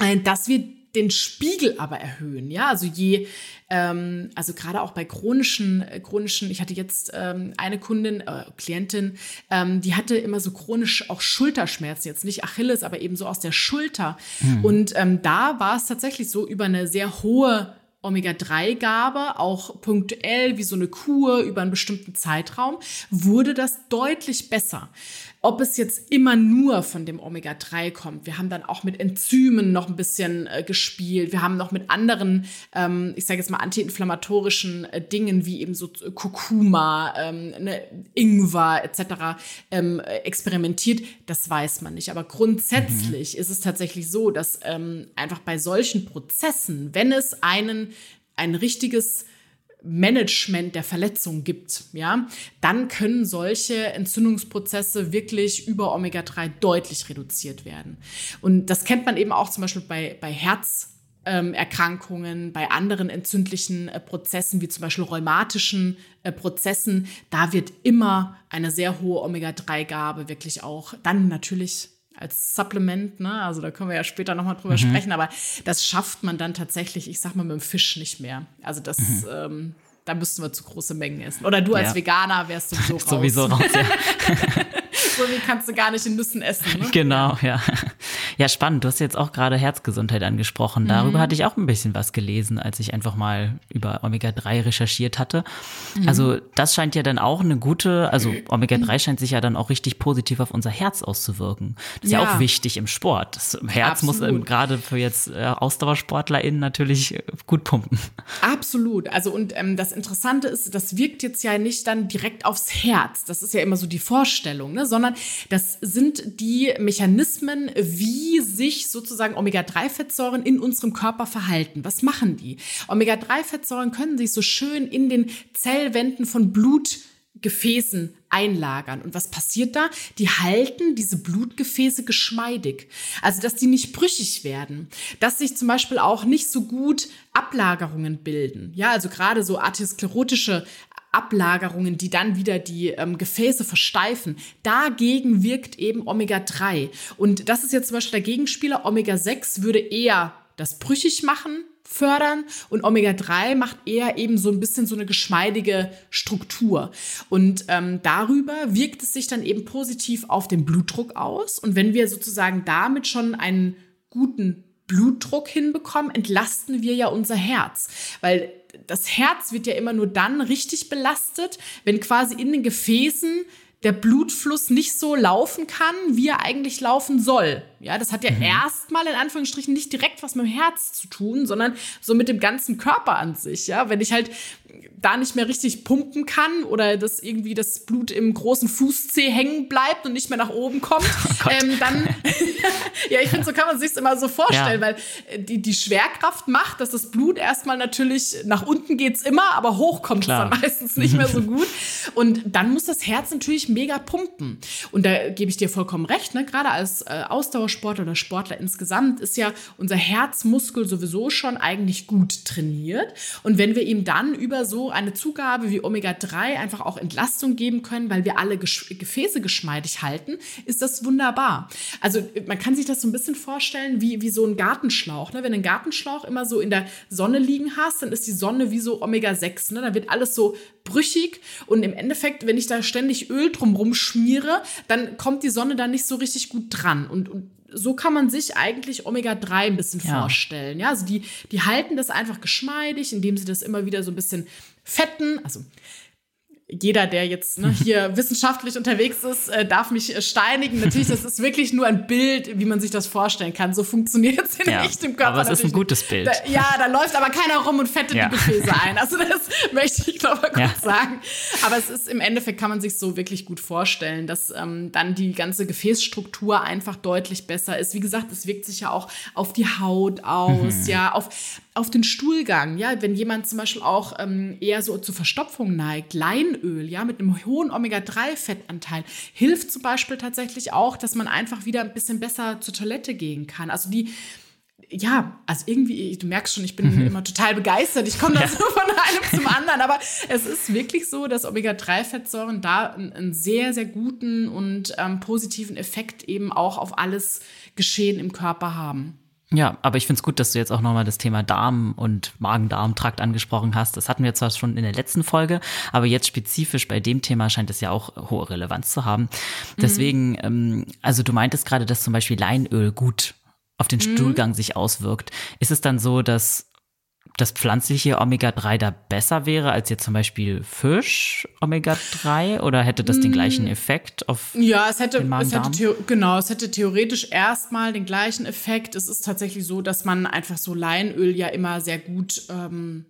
A: äh, dass wir den Spiegel aber erhöhen. Ja, also je, ähm, also gerade auch bei chronischen, äh, chronischen, ich hatte jetzt ähm, eine Kundin, äh, Klientin, ähm, die hatte immer so chronisch auch Schulterschmerzen, jetzt nicht Achilles, aber eben so aus der Schulter. Mhm. Und ähm, da war es tatsächlich so über eine sehr hohe Omega-3-Gabe, auch punktuell wie so eine Kur über einen bestimmten Zeitraum, wurde das deutlich besser. Ob es jetzt immer nur von dem Omega-3 kommt, wir haben dann auch mit Enzymen noch ein bisschen äh, gespielt, wir haben noch mit anderen, ähm, ich sage jetzt mal antiinflammatorischen äh, Dingen wie eben so Kurkuma, ähm, ne, Ingwer etc. Ähm, experimentiert, das weiß man nicht. Aber grundsätzlich mhm. ist es tatsächlich so, dass ähm, einfach bei solchen Prozessen, wenn es einen ein richtiges Management der Verletzung gibt, ja, dann können solche Entzündungsprozesse wirklich über Omega-3 deutlich reduziert werden. Und das kennt man eben auch zum Beispiel bei, bei Herz Erkrankungen, bei anderen entzündlichen äh, Prozessen, wie zum Beispiel rheumatischen äh, Prozessen, da wird immer eine sehr hohe Omega-3-Gabe wirklich auch dann natürlich als Supplement, ne? Also da können wir ja später nochmal drüber mhm. sprechen, aber das schafft man dann tatsächlich, ich sag mal, mit dem Fisch nicht mehr. Also das, mhm. ähm, da müssten wir zu große Mengen essen. Oder du als ja. Veganer wärst sowieso raus.
B: sowieso raus, ja.
A: so wie kannst du gar nicht in Nüssen essen. Ne?
B: Genau, ja. Ja, spannend. Du hast jetzt auch gerade Herzgesundheit angesprochen. Darüber mhm. hatte ich auch ein bisschen was gelesen, als ich einfach mal über Omega-3 recherchiert hatte. Mhm. Also das scheint ja dann auch eine gute, also Omega-3 scheint sich ja dann auch richtig positiv auf unser Herz auszuwirken. Das ist ja, ja auch wichtig im Sport. Das Herz Absolut. muss ähm, gerade für jetzt äh, AusdauersportlerInnen natürlich gut pumpen.
A: Absolut. Also und ähm, das Interessante ist, das wirkt jetzt ja nicht dann direkt aufs Herz. Das ist ja immer so die Vorstellung, ne? sondern das sind die Mechanismen, wie sich sozusagen Omega-3-Fettsäuren in unserem Körper verhalten. Was machen die? Omega-3-Fettsäuren können sich so schön in den Zellwänden von Blutgefäßen einlagern. Und was passiert da? Die halten diese Blutgefäße geschmeidig. Also, dass die nicht brüchig werden. Dass sich zum Beispiel auch nicht so gut Ablagerungen bilden. Ja, also gerade so arteriosklerotische Ablagerungen, die dann wieder die ähm, Gefäße versteifen. Dagegen wirkt eben Omega-3. Und das ist jetzt zum Beispiel der Gegenspieler. Omega-6 würde eher das brüchig machen, fördern und Omega-3 macht eher eben so ein bisschen so eine geschmeidige Struktur. Und ähm, darüber wirkt es sich dann eben positiv auf den Blutdruck aus. Und wenn wir sozusagen damit schon einen guten Blutdruck hinbekommen, entlasten wir ja unser Herz. Weil das Herz wird ja immer nur dann richtig belastet, wenn quasi in den Gefäßen der Blutfluss nicht so laufen kann, wie er eigentlich laufen soll. Ja, das hat ja mhm. erstmal in Anführungsstrichen nicht direkt was mit dem Herz zu tun, sondern so mit dem ganzen Körper an sich. Ja, wenn ich halt da nicht mehr richtig pumpen kann oder dass irgendwie das Blut im großen Fußzeh hängen bleibt und nicht mehr nach oben kommt, oh ähm, dann, ja, ich finde, so kann man sich immer so vorstellen, ja. weil äh, die, die Schwerkraft macht, dass das Blut erstmal natürlich nach unten geht's immer, aber hoch kommt es dann meistens nicht mehr so gut. Und dann muss das Herz natürlich mega pumpen. Und da gebe ich dir vollkommen recht, ne? gerade als äh, Ausdauersportler oder Sportler insgesamt ist ja unser Herzmuskel sowieso schon eigentlich gut trainiert. Und wenn wir ihm dann über so eine Zugabe wie Omega-3 einfach auch Entlastung geben können, weil wir alle Gefäße geschmeidig halten, ist das wunderbar. Also man kann sich das so ein bisschen vorstellen wie, wie so ein Gartenschlauch. Ne? Wenn du einen Gartenschlauch immer so in der Sonne liegen hast, dann ist die Sonne wie so Omega-6. Ne? Da wird alles so brüchig und im Endeffekt, wenn ich da ständig Öl drumrum schmiere, dann kommt die Sonne da nicht so richtig gut dran. Und, und so kann man sich eigentlich Omega-3 ein bisschen ja. vorstellen. Ja, also die, die halten das einfach geschmeidig, indem sie das immer wieder so ein bisschen fetten, also jeder, der jetzt ne, hier wissenschaftlich unterwegs ist, äh, darf mich äh, steinigen. Natürlich, das ist wirklich nur ein Bild, wie man sich das vorstellen kann. So funktioniert es in ja, echtem Körper.
B: Aber es ist ein gutes Bild.
A: Da, ja, da läuft aber keiner rum und fettet ja. die Gefäße ein. Also das möchte ich noch mal kurz ja. sagen. Aber es ist im Endeffekt, kann man sich so wirklich gut vorstellen, dass ähm, dann die ganze Gefäßstruktur einfach deutlich besser ist. Wie gesagt, es wirkt sich ja auch auf die Haut aus, mhm. ja, auf auf den Stuhlgang, ja, wenn jemand zum Beispiel auch ähm, eher so zur Verstopfung neigt, Leinöl, ja, mit einem hohen Omega-3-Fettanteil, hilft zum Beispiel tatsächlich auch, dass man einfach wieder ein bisschen besser zur Toilette gehen kann. Also die, ja, also irgendwie, du merkst schon, ich bin mhm. immer total begeistert. Ich komme da ja. so von einem zum anderen. Aber es ist wirklich so, dass Omega-3-Fettsäuren da einen, einen, sehr, sehr guten und ähm, positiven Effekt eben auch auf alles Geschehen im Körper haben.
B: Ja, aber ich finde es gut, dass du jetzt auch nochmal das Thema Darm und Magen-Darm-Trakt angesprochen hast. Das hatten wir zwar schon in der letzten Folge, aber jetzt spezifisch bei dem Thema scheint es ja auch hohe Relevanz zu haben. Deswegen, mhm. ähm, also du meintest gerade, dass zum Beispiel Leinöl gut auf den mhm. Stuhlgang sich auswirkt. Ist es dann so, dass das pflanzliche Omega-3 da besser wäre als jetzt zum Beispiel Fisch Omega-3 oder hätte das den gleichen mm. Effekt auf
A: Ja, es hätte, es hätte genau, es hätte theoretisch erstmal den gleichen Effekt. Es ist tatsächlich so, dass man einfach so Leinöl ja immer sehr gut, ähm,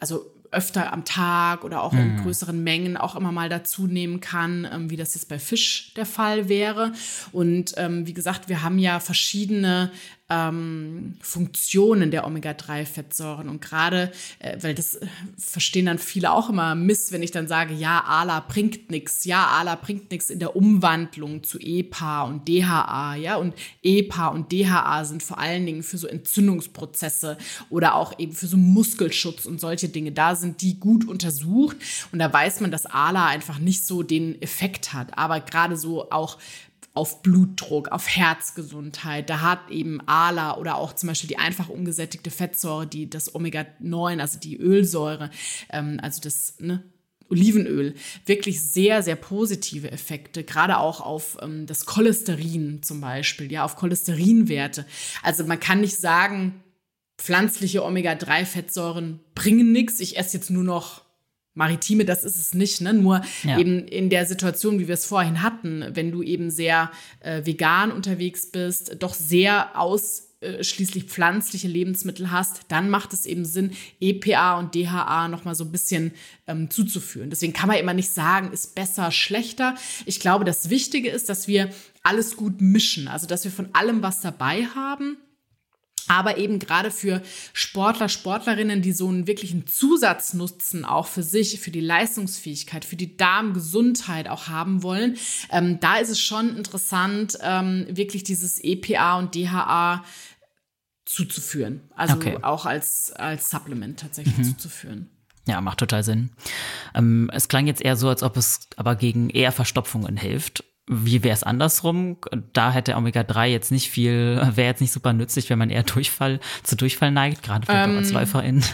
A: also öfter am Tag oder auch in mhm. größeren Mengen auch immer mal dazu nehmen kann, ähm, wie das jetzt bei Fisch der Fall wäre. Und ähm, wie gesagt, wir haben ja verschiedene ähm, Funktionen der Omega-3-Fettsäuren. Und gerade, äh, weil das äh, verstehen dann viele auch immer miss, wenn ich dann sage, ja, ALA bringt nichts, ja, ALA bringt nichts in der Umwandlung zu EPA und DHA, ja, und EPA und DHA sind vor allen Dingen für so Entzündungsprozesse oder auch eben für so Muskelschutz und solche Dinge. Da sind die gut untersucht und da weiß man, dass ALA einfach nicht so den Effekt hat. Aber gerade so auch auf Blutdruck, auf Herzgesundheit. Da hat eben ALA oder auch zum Beispiel die einfach umgesättigte Fettsäure, die das Omega-9, also die Ölsäure, ähm, also das ne, Olivenöl, wirklich sehr, sehr positive Effekte, gerade auch auf ähm, das Cholesterin zum Beispiel, ja, auf Cholesterinwerte. Also man kann nicht sagen, pflanzliche Omega-3-Fettsäuren bringen nichts, ich esse jetzt nur noch Maritime, das ist es nicht, ne? Nur ja. eben in der Situation, wie wir es vorhin hatten, wenn du eben sehr äh, vegan unterwegs bist, doch sehr ausschließlich pflanzliche Lebensmittel hast, dann macht es eben Sinn, EPA und DHA nochmal so ein bisschen ähm, zuzuführen. Deswegen kann man immer nicht sagen, ist besser, schlechter. Ich glaube, das Wichtige ist, dass wir alles gut mischen, also dass wir von allem was dabei haben aber eben gerade für Sportler, Sportlerinnen, die so einen wirklichen Zusatznutzen auch für sich, für die Leistungsfähigkeit, für die Darmgesundheit auch haben wollen, ähm, da ist es schon interessant, ähm, wirklich dieses EPA und DHA zuzuführen. Also okay. auch als, als Supplement tatsächlich mhm. zuzuführen.
B: Ja, macht total Sinn. Ähm, es klang jetzt eher so, als ob es aber gegen eher Verstopfungen hilft. Wie wäre es andersrum? Da hätte Omega-3 jetzt nicht viel, wäre jetzt nicht super nützlich, wenn man eher Durchfall zu Durchfall neigt, gerade für ähm, als Läuferin.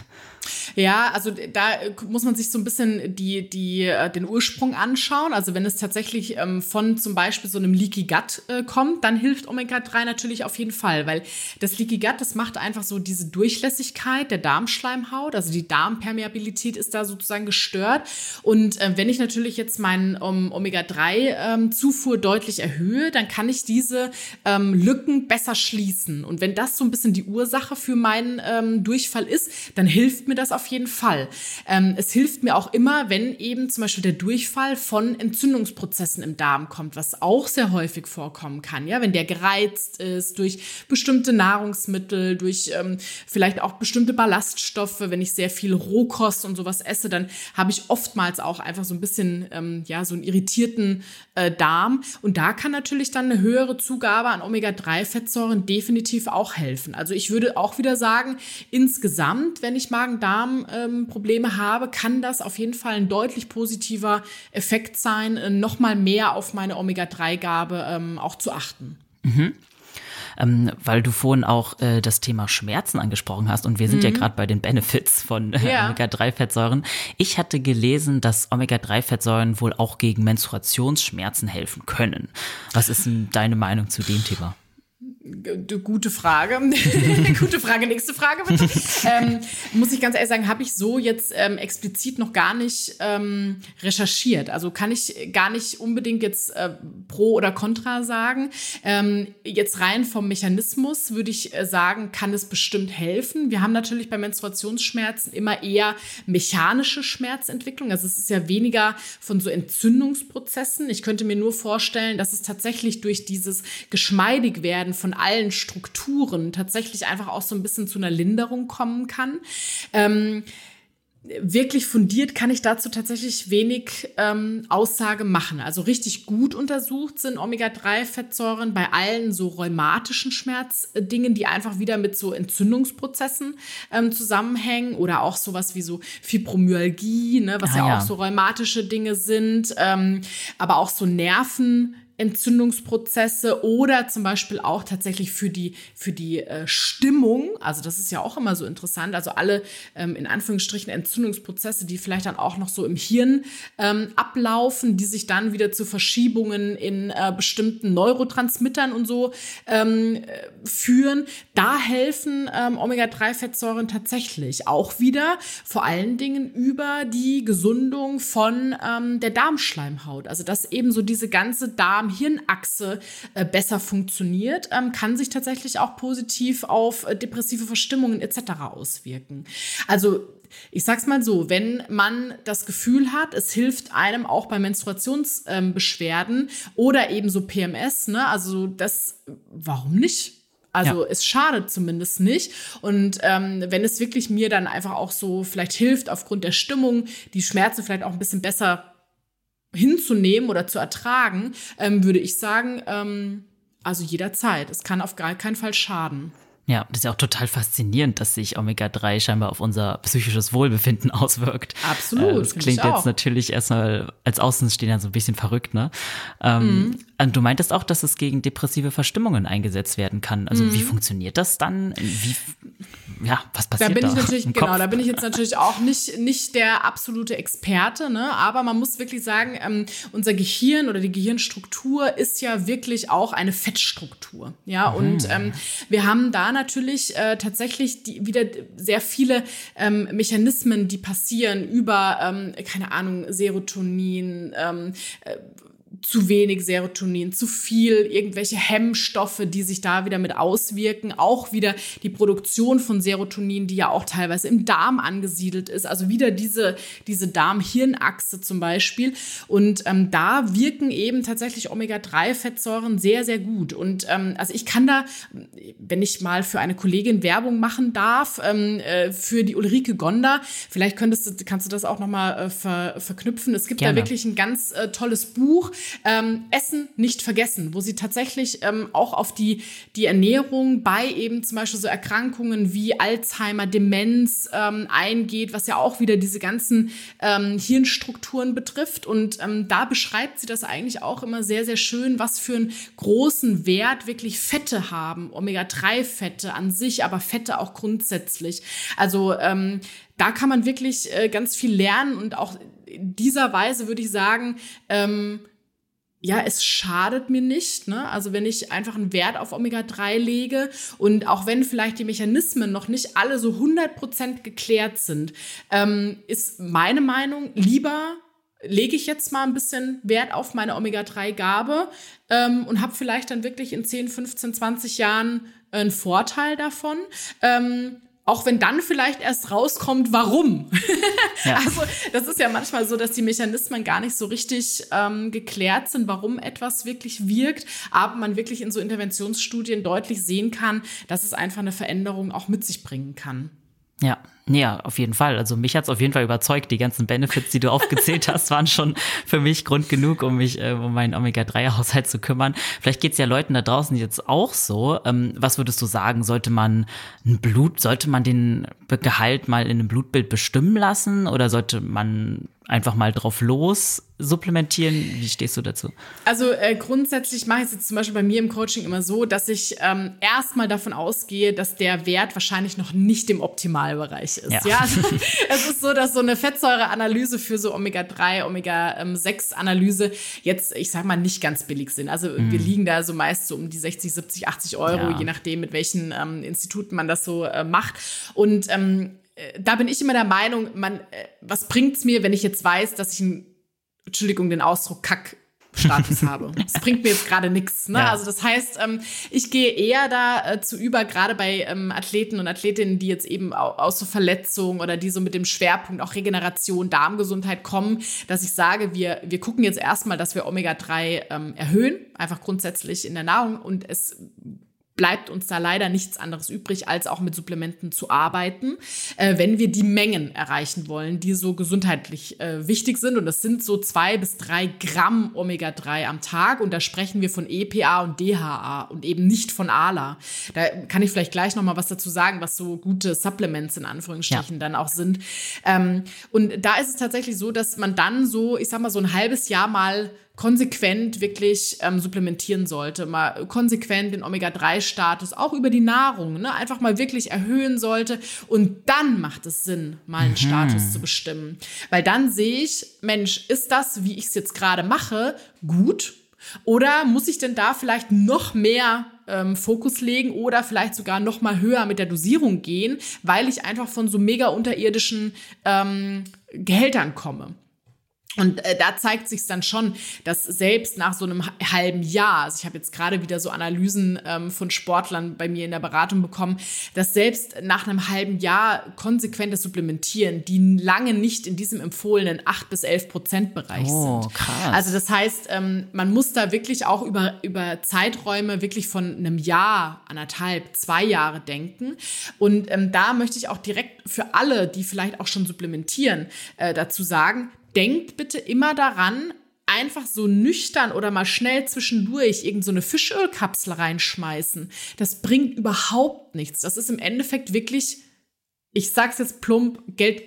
A: Ja, also da muss man sich so ein bisschen die, die, äh, den Ursprung anschauen. Also wenn es tatsächlich ähm, von zum Beispiel so einem Leaky Gut äh, kommt, dann hilft Omega-3 natürlich auf jeden Fall, weil das Leaky Gut, das macht einfach so diese Durchlässigkeit der Darmschleimhaut, also die Darmpermeabilität ist da sozusagen gestört. Und äh, wenn ich natürlich jetzt meinen um, Omega-3-Zufuhr ähm, deutlich erhöhe, dann kann ich diese ähm, Lücken besser schließen. Und wenn das so ein bisschen die Ursache für meinen ähm, Durchfall ist, dann hilft mir mir das auf jeden Fall. Ähm, es hilft mir auch immer, wenn eben zum Beispiel der Durchfall von Entzündungsprozessen im Darm kommt, was auch sehr häufig vorkommen kann. Ja, wenn der gereizt ist durch bestimmte Nahrungsmittel, durch ähm, vielleicht auch bestimmte Ballaststoffe. Wenn ich sehr viel Rohkost und sowas esse, dann habe ich oftmals auch einfach so ein bisschen ähm, ja so einen irritierten äh, Darm. Und da kann natürlich dann eine höhere Zugabe an Omega-3-Fettsäuren definitiv auch helfen. Also ich würde auch wieder sagen, insgesamt, wenn ich Magen Darmprobleme ähm, habe, kann das auf jeden Fall ein deutlich positiver Effekt sein, äh, nochmal mehr auf meine Omega-3-Gabe ähm, auch zu achten.
B: Mhm. Ähm, weil du vorhin auch äh, das Thema Schmerzen angesprochen hast und wir sind mhm. ja gerade bei den Benefits von äh, ja. Omega-3-Fettsäuren. Ich hatte gelesen, dass Omega-3-Fettsäuren wohl auch gegen Menstruationsschmerzen helfen können. Was ist denn deine Meinung zu dem Thema?
A: Gute Frage. Gute Frage. Nächste Frage bitte. ähm, muss ich ganz ehrlich sagen, habe ich so jetzt ähm, explizit noch gar nicht ähm, recherchiert. Also kann ich gar nicht unbedingt jetzt äh, pro oder contra sagen. Ähm, jetzt rein vom Mechanismus würde ich äh, sagen, kann es bestimmt helfen. Wir haben natürlich bei Menstruationsschmerzen immer eher mechanische Schmerzentwicklung. Also es ist ja weniger von so Entzündungsprozessen. Ich könnte mir nur vorstellen, dass es tatsächlich durch dieses geschmeidig werden allen Strukturen tatsächlich einfach auch so ein bisschen zu einer Linderung kommen kann. Ähm, wirklich fundiert kann ich dazu tatsächlich wenig ähm, Aussage machen. Also richtig gut untersucht sind Omega-3-Fettsäuren bei allen so rheumatischen Schmerzdingen, die einfach wieder mit so Entzündungsprozessen ähm, zusammenhängen oder auch sowas wie so Fibromyalgie, ne, was ah, ja, ja, auch so rheumatische Dinge sind, ähm, aber auch so Nerven. Entzündungsprozesse oder zum Beispiel auch tatsächlich für die, für die äh, Stimmung. Also das ist ja auch immer so interessant. Also alle ähm, in Anführungsstrichen Entzündungsprozesse, die vielleicht dann auch noch so im Hirn ähm, ablaufen, die sich dann wieder zu Verschiebungen in äh, bestimmten Neurotransmittern und so ähm, äh, führen. Da helfen ähm, Omega-3-Fettsäuren tatsächlich auch wieder vor allen Dingen über die Gesundung von ähm, der Darmschleimhaut. Also dass eben so diese ganze Darm Darm-Hirn-Achse äh, besser funktioniert, ähm, kann sich tatsächlich auch positiv auf äh, depressive Verstimmungen etc. auswirken. Also ich sag's mal so, wenn man das Gefühl hat, es hilft einem auch bei Menstruationsbeschwerden ähm, oder eben so PMS, ne, also das, warum nicht? Also ja. es schadet zumindest nicht. Und ähm, wenn es wirklich mir dann einfach auch so vielleicht hilft, aufgrund der Stimmung, die Schmerzen vielleicht auch ein bisschen besser hinzunehmen oder zu ertragen, ähm, würde ich sagen, ähm, also jederzeit. Es kann auf gar keinen Fall schaden.
B: Ja, das ist ja auch total faszinierend, dass sich Omega-3 scheinbar auf unser psychisches Wohlbefinden auswirkt.
A: Absolut. Äh,
B: das klingt jetzt natürlich erstmal als Außenstehender so ein bisschen verrückt, ne? Ähm, mhm. Du meintest auch, dass es gegen depressive Verstimmungen eingesetzt werden kann. Also mhm. wie funktioniert das dann? Wie, ja, was passiert
A: da? Bin
B: da
A: ich natürlich, genau, da bin ich jetzt natürlich auch nicht, nicht der absolute Experte, ne? Aber man muss wirklich sagen, ähm, unser Gehirn oder die Gehirnstruktur ist ja wirklich auch eine Fettstruktur. Ja, mhm. und ähm, wir haben da natürlich äh, tatsächlich die, wieder sehr viele ähm, Mechanismen, die passieren über, ähm, keine Ahnung, Serotonin, ähm, äh, zu wenig Serotonin, zu viel, irgendwelche Hemmstoffe, die sich da wieder mit auswirken. Auch wieder die Produktion von Serotonin, die ja auch teilweise im Darm angesiedelt ist. Also wieder diese, diese Darm-Hirn-Achse zum Beispiel. Und ähm, da wirken eben tatsächlich Omega-3-Fettsäuren sehr, sehr gut. Und ähm, also ich kann da, wenn ich mal für eine Kollegin Werbung machen darf, ähm, äh, für die Ulrike Gonda, vielleicht könntest du, kannst du das auch nochmal äh, ver, verknüpfen. Es gibt Gerne. da wirklich ein ganz äh, tolles Buch, ähm, Essen nicht vergessen, wo sie tatsächlich ähm, auch auf die, die Ernährung bei eben zum Beispiel so Erkrankungen wie Alzheimer, Demenz ähm, eingeht, was ja auch wieder diese ganzen ähm, Hirnstrukturen betrifft. Und ähm, da beschreibt sie das eigentlich auch immer sehr, sehr schön, was für einen großen Wert wirklich Fette haben, Omega-3-Fette an sich, aber Fette auch grundsätzlich. Also ähm, da kann man wirklich äh, ganz viel lernen und auch in dieser Weise würde ich sagen, ähm, ja, es schadet mir nicht. Ne? Also wenn ich einfach einen Wert auf Omega-3 lege und auch wenn vielleicht die Mechanismen noch nicht alle so 100% geklärt sind, ähm, ist meine Meinung lieber lege ich jetzt mal ein bisschen Wert auf meine Omega-3-Gabe ähm, und habe vielleicht dann wirklich in 10, 15, 20 Jahren einen Vorteil davon. Ähm, auch wenn dann vielleicht erst rauskommt, warum. Ja. Also das ist ja manchmal so, dass die Mechanismen gar nicht so richtig ähm, geklärt sind, warum etwas wirklich wirkt, aber man wirklich in so Interventionsstudien deutlich sehen kann, dass es einfach eine Veränderung auch mit sich bringen kann.
B: Ja, ja, auf jeden Fall. Also mich hat's auf jeden Fall überzeugt. Die ganzen Benefits, die du aufgezählt hast, waren schon für mich Grund genug, um mich äh, um meinen Omega-3-Haushalt zu kümmern. Vielleicht geht's ja Leuten da draußen jetzt auch so. Ähm, was würdest du sagen? Sollte man ein Blut, sollte man den Gehalt mal in einem Blutbild bestimmen lassen oder sollte man einfach mal drauf los supplementieren? Wie stehst du dazu?
A: Also äh, grundsätzlich mache ich es jetzt zum Beispiel bei mir im Coaching immer so, dass ich ähm, erstmal davon ausgehe, dass der Wert wahrscheinlich noch nicht im Optimalbereich ist. Ja. ja? Also, es ist so, dass so eine Fettsäureanalyse für so Omega-3, Omega-6-Analyse jetzt, ich sag mal, nicht ganz billig sind. Also mhm. wir liegen da so meist so um die 60, 70, 80 Euro, ja. je nachdem, mit welchen ähm, Instituten man das so äh, macht. Und ähm, äh, da bin ich immer der Meinung, man, äh, was bringt's mir, wenn ich jetzt weiß, dass ich ein, Entschuldigung, den Ausdruck Kack Status habe. Das bringt mir jetzt gerade nichts. Ne? Ja. Also das heißt, ähm, ich gehe eher dazu äh, über, gerade bei ähm, Athleten und Athletinnen, die jetzt eben aus so Verletzungen oder die so mit dem Schwerpunkt auch Regeneration, Darmgesundheit kommen, dass ich sage, wir, wir gucken jetzt erstmal, dass wir Omega-3 ähm, erhöhen, einfach grundsätzlich in der Nahrung und es bleibt uns da leider nichts anderes übrig, als auch mit Supplementen zu arbeiten, äh, wenn wir die Mengen erreichen wollen, die so gesundheitlich äh, wichtig sind. Und das sind so zwei bis drei Gramm Omega-3 am Tag. Und da sprechen wir von EPA und DHA und eben nicht von ALA. Da kann ich vielleicht gleich noch mal was dazu sagen, was so gute Supplements in Anführungsstrichen ja. dann auch sind. Ähm, und da ist es tatsächlich so, dass man dann so, ich sag mal, so ein halbes Jahr mal konsequent wirklich ähm, supplementieren sollte, mal konsequent den Omega-3-Status auch über die Nahrung, ne, einfach mal wirklich erhöhen sollte und dann macht es Sinn, mal einen mhm. Status zu bestimmen, weil dann sehe ich, Mensch, ist das, wie ich es jetzt gerade mache, gut? Oder muss ich denn da vielleicht noch mehr ähm, Fokus legen oder vielleicht sogar noch mal höher mit der Dosierung gehen, weil ich einfach von so mega unterirdischen ähm, Gehältern komme? Und äh, da zeigt sich dann schon, dass selbst nach so einem halben Jahr, also ich habe jetzt gerade wieder so Analysen ähm, von Sportlern bei mir in der Beratung bekommen, dass selbst nach einem halben Jahr konsequentes Supplementieren, die lange nicht in diesem empfohlenen 8 bis 11 Prozent Bereich oh, sind. Krass. Also das heißt, ähm, man muss da wirklich auch über, über Zeiträume wirklich von einem Jahr, anderthalb, zwei Jahre denken. Und ähm, da möchte ich auch direkt für alle, die vielleicht auch schon supplementieren, äh, dazu sagen, denkt bitte immer daran, einfach so nüchtern oder mal schnell zwischendurch irgendeine so Fischölkapsel reinschmeißen. Das bringt überhaupt nichts. Das ist im Endeffekt wirklich, ich sag's jetzt plump, Geld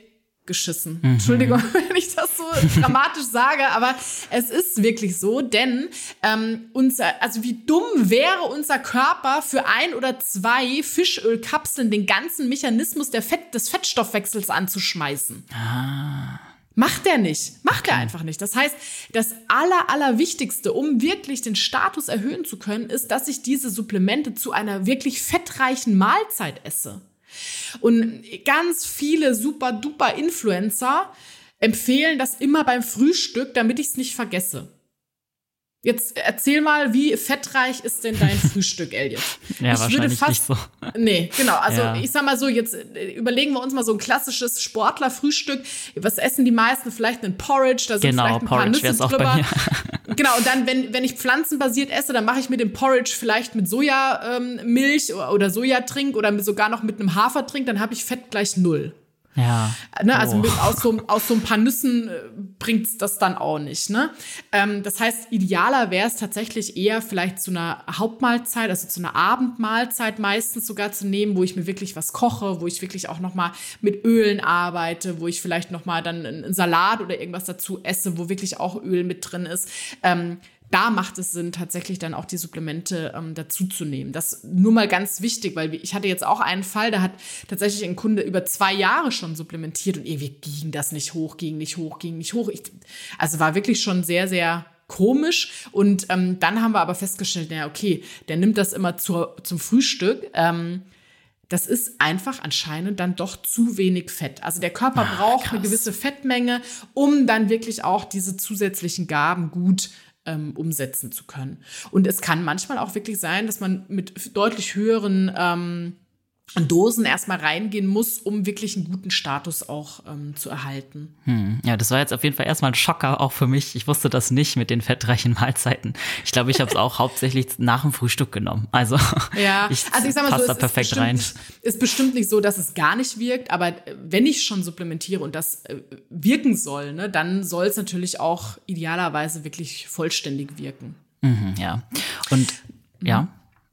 A: geschissen. Mhm. Entschuldigung, wenn ich das so dramatisch sage, aber es ist wirklich so, denn ähm, unser, also wie dumm wäre unser Körper für ein oder zwei Fischölkapseln den ganzen Mechanismus der Fett, des Fettstoffwechsels anzuschmeißen. Ah. Macht er nicht. Macht er einfach nicht. Das heißt, das Aller, Allerwichtigste, um wirklich den Status erhöhen zu können, ist, dass ich diese Supplemente zu einer wirklich fettreichen Mahlzeit esse. Und ganz viele super duper Influencer empfehlen das immer beim Frühstück, damit ich es nicht vergesse. Jetzt erzähl mal, wie fettreich ist denn dein Frühstück, Elliot?
B: ja, ich wahrscheinlich fast, nicht so.
A: Nee, genau. Also ja. ich sag mal so, jetzt äh, überlegen wir uns mal so ein klassisches Sportlerfrühstück. Was essen die meisten? Vielleicht einen Porridge, da sind
B: genau,
A: vielleicht ein
B: Porridge
A: paar Nüsse
B: auch
A: drüber. Genau, und dann, wenn, wenn ich pflanzenbasiert esse, dann mache ich mir den Porridge vielleicht mit Sojamilch ähm, oder Sojatrink oder sogar noch mit einem Hafertrink, dann habe ich Fett gleich null.
B: Ja.
A: Ne, also oh. mit, aus, so, aus so ein paar Nüssen äh, bringt's das dann auch nicht. Ne? Ähm, das heißt, idealer wäre es tatsächlich eher vielleicht zu einer Hauptmahlzeit, also zu einer Abendmahlzeit meistens sogar zu nehmen, wo ich mir wirklich was koche, wo ich wirklich auch noch mal mit Ölen arbeite, wo ich vielleicht noch mal dann einen Salat oder irgendwas dazu esse, wo wirklich auch Öl mit drin ist. Ähm, da macht es Sinn, tatsächlich dann auch die Supplemente ähm, dazuzunehmen. Das nur mal ganz wichtig, weil ich hatte jetzt auch einen Fall, da hat tatsächlich ein Kunde über zwei Jahre schon supplementiert und irgendwie ging das nicht hoch, ging nicht hoch, ging nicht hoch. Ich, also war wirklich schon sehr, sehr komisch. Und ähm, dann haben wir aber festgestellt, naja, okay, der nimmt das immer zur, zum Frühstück. Ähm, das ist einfach anscheinend dann doch zu wenig Fett. Also der Körper Ach, braucht krass. eine gewisse Fettmenge, um dann wirklich auch diese zusätzlichen Gaben gut zu ähm, umsetzen zu können. Und es kann manchmal auch wirklich sein, dass man mit deutlich höheren ähm, Dosen erstmal reingehen muss, um wirklich einen guten Status auch ähm, zu erhalten.
B: Hm. Ja, das war jetzt auf jeden Fall erstmal ein Schocker auch für mich. Ich wusste das nicht mit den fettreichen Mahlzeiten. Ich glaube, ich habe es auch hauptsächlich nach dem Frühstück genommen. Also
A: ja,
B: ich,
A: also ich sag mal so,
B: da perfekt
A: ist
B: rein.
A: Ist bestimmt nicht so, dass es gar nicht wirkt, aber wenn ich schon supplementiere und das äh, wirken soll, ne, dann soll es natürlich auch idealerweise wirklich vollständig wirken.
B: Mhm, ja. Und ja.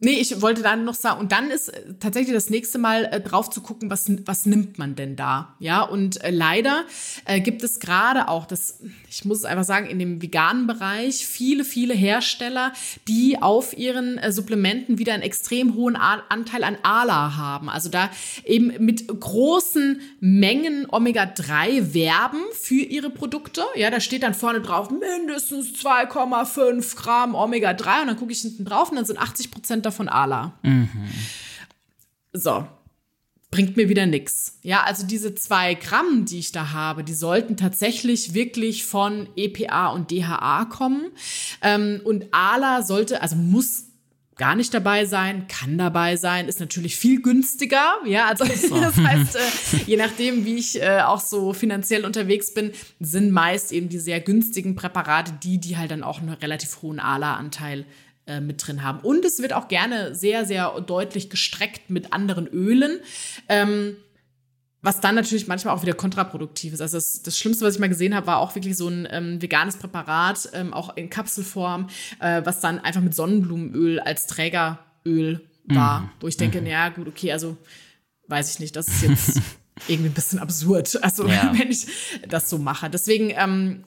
A: Nee, ich wollte dann noch sagen, und dann ist äh, tatsächlich das nächste Mal äh, drauf zu gucken, was, was nimmt man denn da? Ja, und äh, leider äh, gibt es gerade auch, das, ich muss es einfach sagen, in dem veganen Bereich viele, viele Hersteller, die auf ihren äh, Supplementen wieder einen extrem hohen A Anteil an ALA haben. Also da eben mit großen Mengen Omega-3 werben für ihre Produkte. Ja, da steht dann vorne drauf mindestens 2,5 Gramm Omega-3 und dann gucke ich hinten drauf und dann sind 80 Prozent davon von Ala. Mhm. So, bringt mir wieder nichts. Ja, also diese zwei Gramm, die ich da habe, die sollten tatsächlich wirklich von EPA und DHA kommen. Ähm, und ALA sollte, also muss gar nicht dabei sein, kann dabei sein, ist natürlich viel günstiger. Ja, also so. das heißt, äh, je nachdem, wie ich äh, auch so finanziell unterwegs bin, sind meist eben die sehr günstigen Präparate die, die halt dann auch einen relativ hohen ALA-Anteil äh, mit drin haben. Und es wird auch gerne sehr, sehr deutlich gestreckt mit anderen Ölen. Ähm, was dann natürlich manchmal auch wieder kontraproduktiv ist. Also das, das Schlimmste, was ich mal gesehen habe, war auch wirklich so ein ähm, veganes Präparat, ähm, auch in Kapselform, äh, was dann einfach mit Sonnenblumenöl als Trägeröl war. Mhm. Wo ich denke, mhm. ja gut, okay, also weiß ich nicht, das ist jetzt irgendwie ein bisschen absurd. Also ja. wenn ich das so mache. Deswegen ähm,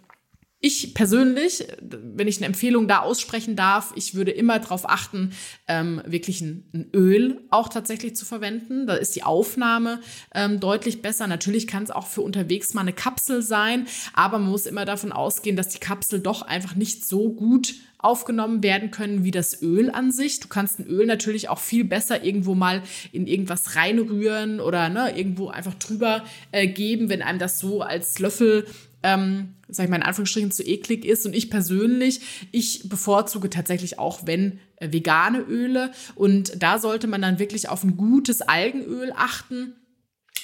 A: ich persönlich, wenn ich eine Empfehlung da aussprechen darf, ich würde immer darauf achten, ähm, wirklich ein, ein, Öl auch tatsächlich zu verwenden. Da ist die Aufnahme ähm, deutlich besser. Natürlich kann es auch für unterwegs mal eine Kapsel sein, aber man muss immer davon ausgehen, dass die Kapsel doch einfach nicht so gut aufgenommen werden können wie das Öl an sich. Du kannst ein Öl natürlich auch viel besser irgendwo mal in irgendwas reinrühren oder ne, irgendwo einfach drüber äh, geben, wenn einem das so als Löffel ähm, sag ich mal in Anführungsstrichen, zu eklig ist. Und ich persönlich, ich bevorzuge tatsächlich auch, wenn äh, vegane Öle. Und da sollte man dann wirklich auf ein gutes Algenöl achten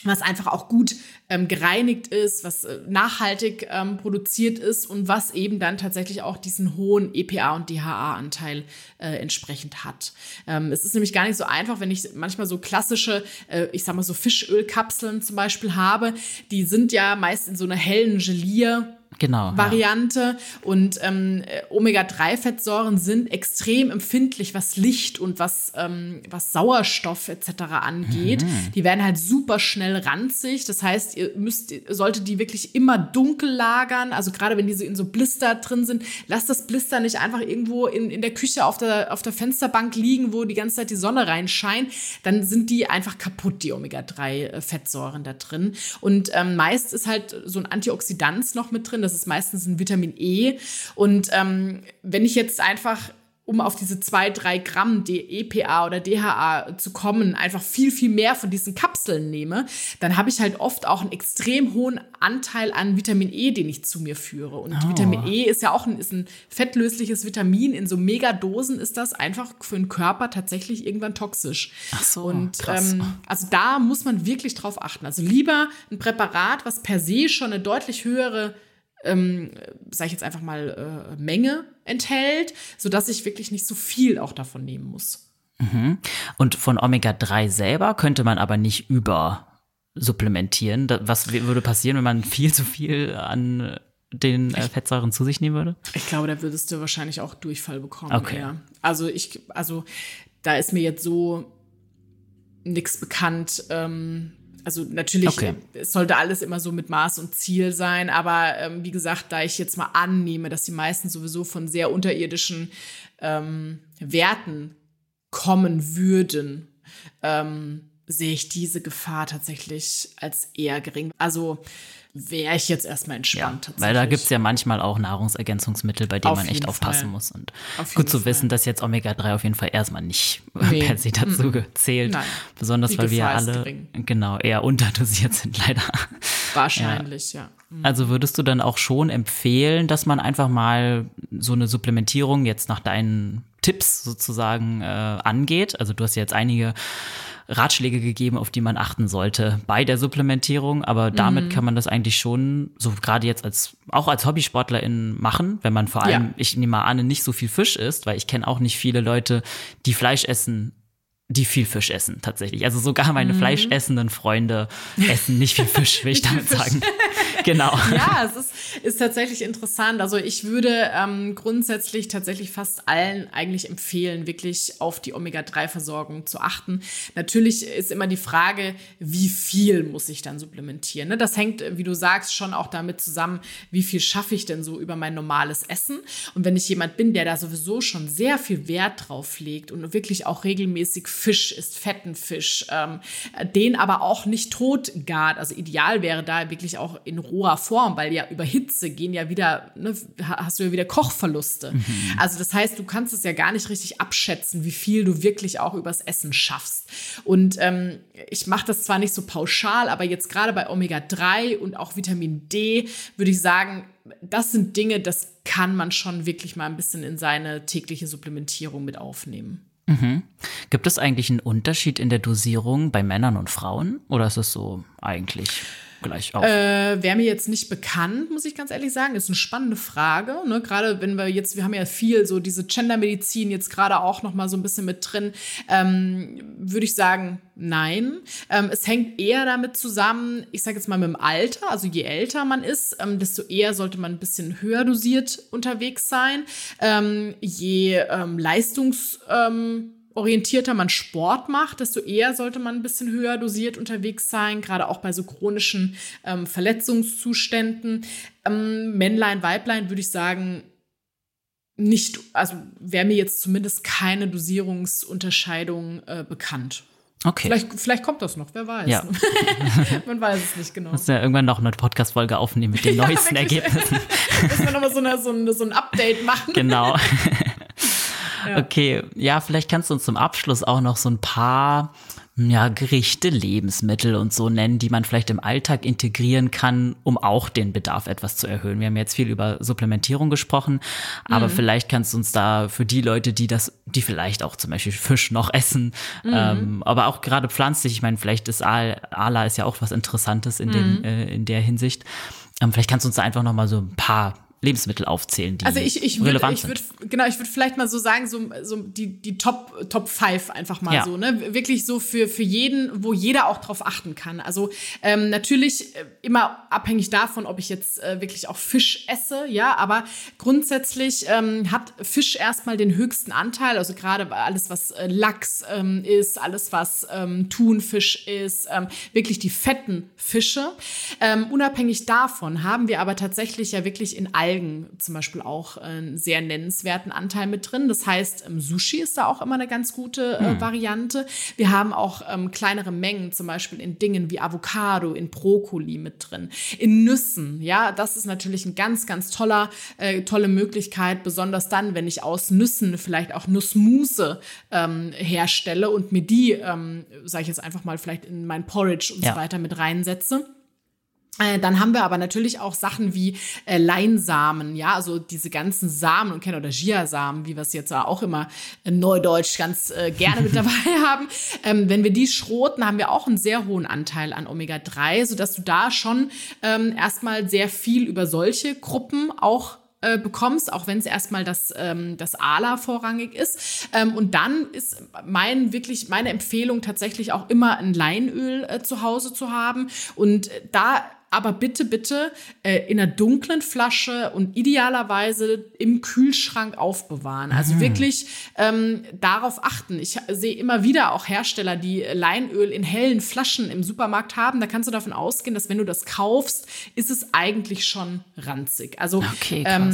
A: was einfach auch gut ähm, gereinigt ist, was äh, nachhaltig ähm, produziert ist und was eben dann tatsächlich auch diesen hohen EPA und DHA-Anteil äh, entsprechend hat. Ähm, es ist nämlich gar nicht so einfach, wenn ich manchmal so klassische, äh, ich sag mal so Fischölkapseln zum Beispiel habe, die sind ja meist in so einer hellen Gelier
B: genau,
A: Variante. Ja. Und ähm, Omega-3-Fettsäuren sind extrem empfindlich, was Licht und was, ähm, was Sauerstoff etc. angeht. Mhm. Die werden halt super schnell ranzig. Das heißt, ihr müsst, solltet die wirklich immer dunkel lagern. Also gerade wenn diese in so Blister drin sind, lasst das Blister nicht einfach irgendwo in, in der Küche auf der, auf der Fensterbank liegen, wo die ganze Zeit die Sonne reinscheint. Dann sind die einfach kaputt, die Omega-3-Fettsäuren da drin. Und ähm, meist ist halt so ein Antioxidant noch mit drin. Das ist meistens ein Vitamin E. Und ähm, wenn ich jetzt einfach um auf diese zwei, drei Gramm EPA oder DHA zu kommen, einfach viel, viel mehr von diesen Kapseln nehme, dann habe ich halt oft auch einen extrem hohen Anteil an Vitamin E, den ich zu mir führe. Und oh. Vitamin E ist ja auch ein, ist ein fettlösliches Vitamin. In so Megadosen ist das einfach für den Körper tatsächlich irgendwann toxisch.
B: Ach so,
A: Und krass. Ähm, also da muss man wirklich drauf achten. Also lieber ein Präparat, was per se schon eine deutlich höhere ähm, sage ich jetzt einfach mal, äh, Menge enthält, sodass ich wirklich nicht so viel auch davon nehmen muss.
B: Mhm. Und von Omega-3 selber könnte man aber nicht über supplementieren. Was würde passieren, wenn man viel zu viel an den äh, Fettsäuren zu sich nehmen würde?
A: Ich glaube, da würdest du wahrscheinlich auch Durchfall bekommen.
B: Okay. Ja.
A: Also ich, also da ist mir jetzt so nichts bekannt. Ähm, also natürlich okay. es sollte alles immer so mit Maß und Ziel sein, aber ähm, wie gesagt, da ich jetzt mal annehme, dass die meisten sowieso von sehr unterirdischen ähm, Werten kommen würden, ähm, sehe ich diese Gefahr tatsächlich als eher gering. Also wäre ich jetzt erstmal entspannt.
B: Ja, weil da gibt es ja manchmal auch Nahrungsergänzungsmittel, bei denen auf man echt aufpassen muss. Und gut zu Fall. wissen, dass jetzt Omega-3 auf jeden Fall erstmal nicht nee. per se dazu zählt. Nein. Besonders Die weil Gefahr wir alle genau eher unterdosiert sind, leider.
A: Wahrscheinlich, ja. ja.
B: Mhm. Also würdest du dann auch schon empfehlen, dass man einfach mal so eine Supplementierung jetzt nach deinen Tipps sozusagen äh, angeht? Also du hast ja jetzt einige Ratschläge gegeben, auf die man achten sollte bei der Supplementierung. Aber damit mhm. kann man das eigentlich schon, so gerade jetzt als, auch als Hobbysportlerin machen, wenn man vor allem, ja. ich nehme mal an, nicht so viel Fisch isst, weil ich kenne auch nicht viele Leute, die Fleisch essen die viel Fisch essen, tatsächlich. Also sogar meine mhm. fleischessenden Freunde essen nicht viel Fisch, will ich damit sagen. genau.
A: Ja, es ist, ist tatsächlich interessant. Also ich würde ähm, grundsätzlich tatsächlich fast allen eigentlich empfehlen, wirklich auf die Omega-3-Versorgung zu achten. Natürlich ist immer die Frage, wie viel muss ich dann supplementieren. Ne? Das hängt, wie du sagst, schon auch damit zusammen, wie viel schaffe ich denn so über mein normales Essen. Und wenn ich jemand bin, der da sowieso schon sehr viel Wert drauf legt und wirklich auch regelmäßig Fisch isst, fetten Fisch, ähm, den aber auch nicht tot gart. Also ideal wäre da wirklich auch in roher Form, weil ja über Hitze gehen ja wieder, ne, hast du ja wieder Kochverluste. Mhm. Also das heißt, du kannst es ja gar nicht richtig abschätzen, wie viel du wirklich auch übers Essen schaffst. Und ähm, ich mache das zwar nicht so pauschal, aber jetzt gerade bei Omega-3 und auch Vitamin D würde ich sagen, das sind Dinge, das kann man schon wirklich mal ein bisschen in seine tägliche Supplementierung mit aufnehmen.
B: Mhm. Gibt es eigentlich einen Unterschied in der Dosierung bei Männern und Frauen? Oder ist es so eigentlich? Gleich auf?
A: Äh, Wäre mir jetzt nicht bekannt, muss ich ganz ehrlich sagen. Ist eine spannende Frage. Ne? Gerade wenn wir jetzt, wir haben ja viel so diese Gendermedizin jetzt gerade auch noch mal so ein bisschen mit drin. Ähm, Würde ich sagen, nein. Ähm, es hängt eher damit zusammen, ich sage jetzt mal mit dem Alter. Also je älter man ist, ähm, desto eher sollte man ein bisschen höher dosiert unterwegs sein. Ähm, je ähm, leistungs ähm, orientierter man Sport macht, desto eher sollte man ein bisschen höher dosiert unterwegs sein, gerade auch bei so chronischen ähm, Verletzungszuständen. Ähm, Männlein, Weiblein würde ich sagen, nicht, also wäre mir jetzt zumindest keine Dosierungsunterscheidung äh, bekannt.
B: Okay.
A: Vielleicht, vielleicht kommt das noch, wer weiß.
B: Ja.
A: Man weiß es nicht genau.
B: Muss ja irgendwann noch eine Podcast-Folge aufnehmen mit den neuesten ja, Ergebnissen.
A: Müssen wir nochmal so, eine, so, ein, so ein Update machen.
B: Genau. Okay, ja, vielleicht kannst du uns zum Abschluss auch noch so ein paar ja, Gerichte, Lebensmittel und so nennen, die man vielleicht im Alltag integrieren kann, um auch den Bedarf etwas zu erhöhen. Wir haben jetzt viel über Supplementierung gesprochen, aber mhm. vielleicht kannst du uns da für die Leute, die das, die vielleicht auch zum Beispiel Fisch noch essen, mhm. ähm, aber auch gerade pflanzlich, ich meine, vielleicht ist Al Ala ist ja auch was Interessantes in, dem, mhm. äh, in der Hinsicht. Ähm, vielleicht kannst du uns da einfach noch mal so ein paar Lebensmittel aufzählen, die
A: also ich, ich würd, relevant würd, sind. Genau, ich würde vielleicht mal so sagen, so, so die, die Top, Top 5 einfach mal ja. so, ne? Wirklich so für, für jeden, wo jeder auch drauf achten kann. Also ähm, natürlich äh, immer abhängig davon, ob ich jetzt äh, wirklich auch Fisch esse, ja, aber grundsätzlich ähm, hat Fisch erstmal den höchsten Anteil, also gerade alles, was äh, Lachs ähm, ist, alles, was ähm, Thunfisch ist, ähm, wirklich die fetten Fische. Ähm, unabhängig davon haben wir aber tatsächlich ja wirklich in allen Algen zum Beispiel auch einen sehr nennenswerten Anteil mit drin. Das heißt, Sushi ist da auch immer eine ganz gute äh, hm. Variante. Wir haben auch ähm, kleinere Mengen, zum Beispiel in Dingen wie Avocado, in Brokkoli mit drin, in Nüssen. Ja, das ist natürlich ein ganz, ganz toller, äh, tolle Möglichkeit, besonders dann, wenn ich aus Nüssen vielleicht auch Nussmusse ähm, herstelle und mir die, ähm, sage ich jetzt einfach mal, vielleicht in mein Porridge und ja. so weiter mit reinsetze. Äh, dann haben wir aber natürlich auch Sachen wie äh, Leinsamen, ja, also diese ganzen Samen und kennen oder Chiasamen, wie wir es jetzt auch immer in Neudeutsch ganz äh, gerne mit dabei haben. Ähm, wenn wir die schroten, haben wir auch einen sehr hohen Anteil an Omega-3, sodass du da schon ähm, erstmal sehr viel über solche Gruppen auch äh, bekommst, auch wenn es erstmal das, ähm, das ALA vorrangig ist. Ähm, und dann ist mein wirklich meine Empfehlung tatsächlich auch immer ein Leinöl äh, zu Hause zu haben. Und äh, da aber bitte, bitte äh, in einer dunklen Flasche und idealerweise im Kühlschrank aufbewahren. Also mhm. wirklich ähm, darauf achten. Ich sehe immer wieder auch Hersteller, die Leinöl in hellen Flaschen im Supermarkt haben. Da kannst du davon ausgehen, dass wenn du das kaufst, ist es eigentlich schon ranzig. Also okay, ähm,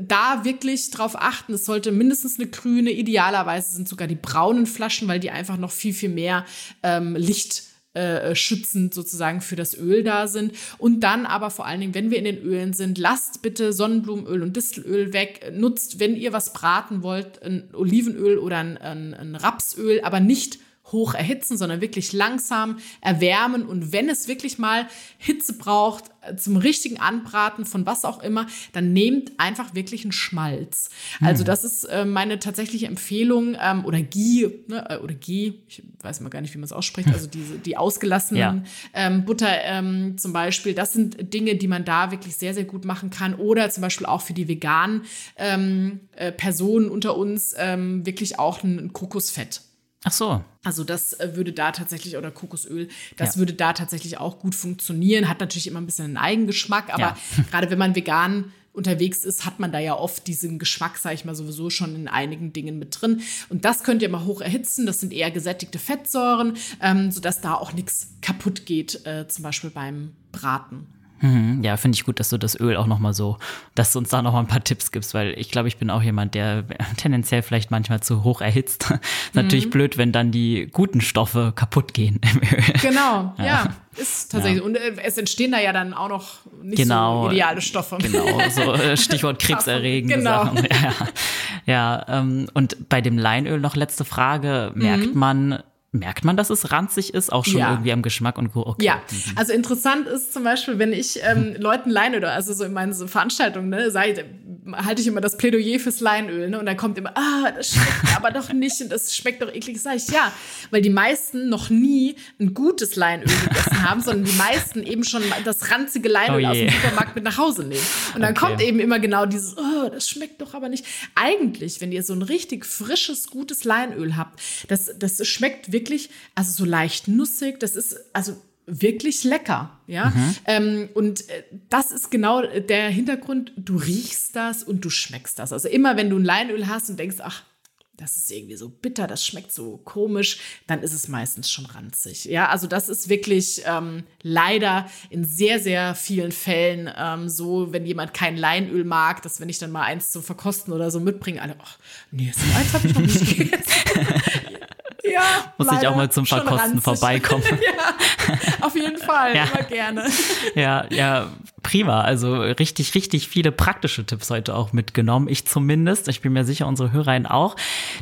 A: da wirklich drauf achten. Es sollte mindestens eine grüne, idealerweise sind sogar die braunen Flaschen, weil die einfach noch viel, viel mehr ähm, Licht äh, schützend sozusagen für das Öl da sind. Und dann aber vor allen Dingen, wenn wir in den Ölen sind, lasst bitte Sonnenblumenöl und Distelöl weg. Nutzt, wenn ihr was braten wollt, ein Olivenöl oder ein, ein, ein Rapsöl, aber nicht hoch erhitzen, sondern wirklich langsam erwärmen. Und wenn es wirklich mal Hitze braucht, äh, zum richtigen Anbraten von was auch immer, dann nehmt einfach wirklich einen Schmalz. Mhm. Also das ist äh, meine tatsächliche Empfehlung ähm, oder Ghee ne, äh, oder Ghee, ich weiß mal gar nicht, wie man es ausspricht, also diese die ausgelassenen ja. ähm, Butter ähm, zum Beispiel. Das sind Dinge, die man da wirklich sehr sehr gut machen kann oder zum Beispiel auch für die veganen ähm, äh, Personen unter uns wirklich auch ein, ein Kokosfett.
B: Ach so.
A: Also das äh, würde da tatsächlich, oder Kokosöl, das ja. würde da tatsächlich auch gut funktionieren. Hat natürlich immer ein bisschen einen Eigengeschmack, aber ja. gerade wenn man vegan unterwegs ist, hat man da ja oft diesen Geschmack, sage ich mal, sowieso schon in einigen Dingen mit drin. Und das könnt ihr mal hoch erhitzen. Das sind eher gesättigte Fettsäuren, ähm, sodass da auch nichts kaputt geht, äh, zum Beispiel beim Braten.
B: Mhm, ja, finde ich gut, dass du das Öl auch nochmal so, dass du uns da nochmal ein paar Tipps gibst, weil ich glaube, ich bin auch jemand, der tendenziell vielleicht manchmal zu hoch erhitzt. Ist natürlich mhm. blöd, wenn dann die guten Stoffe kaputt gehen im Öl.
A: Genau, ja. ja. Ist tatsächlich. Ja. Und äh, es entstehen da ja dann auch noch nicht genau, so ideale Stoffe.
B: Genau, so äh, Stichwort krebserregende
A: genau.
B: Sachen. Ja, ja ähm, und bei dem Leinöl noch letzte Frage. Merkt mhm. man, Merkt man, dass es ranzig ist, auch schon ja. irgendwie am Geschmack und okay.
A: Ja, mhm. also interessant ist zum Beispiel, wenn ich ähm, Leuten Leinöl, also so in meinen so Veranstaltungen, ne, sei, halte ich immer das Plädoyer fürs Leinöl, ne, und dann kommt immer, ah, das schmeckt aber doch nicht und das schmeckt doch eklig. Sag ich, ja, weil die meisten noch nie ein gutes Leinöl gegessen haben, sondern die meisten eben schon das ranzige Leinöl oh aus dem Supermarkt mit nach Hause nehmen. Und dann okay. kommt eben immer genau dieses, oh, das schmeckt doch aber nicht. Eigentlich, wenn ihr so ein richtig frisches, gutes Leinöl habt, das, das schmeckt wirklich wirklich, also so leicht nussig, das ist also wirklich lecker, ja. Mhm. Ähm, und äh, das ist genau der Hintergrund. Du riechst das und du schmeckst das. Also immer, wenn du ein Leinöl hast und denkst, ach, das ist irgendwie so bitter, das schmeckt so komisch, dann ist es meistens schon ranzig. Ja, also das ist wirklich ähm, leider in sehr, sehr vielen Fällen ähm, so, wenn jemand kein Leinöl mag, dass wenn ich dann mal eins zum Verkosten oder so mitbringe, alle, ach, nee, so eins habe ich noch nicht gegessen.
B: Ja, Muss ich auch mal zum Verkosten vorbeikommen.
A: ja, auf jeden Fall, ja. immer gerne.
B: Ja, ja, prima. Also richtig, richtig viele praktische Tipps heute auch mitgenommen. Ich zumindest. Ich bin mir sicher, unsere Hörerinnen auch.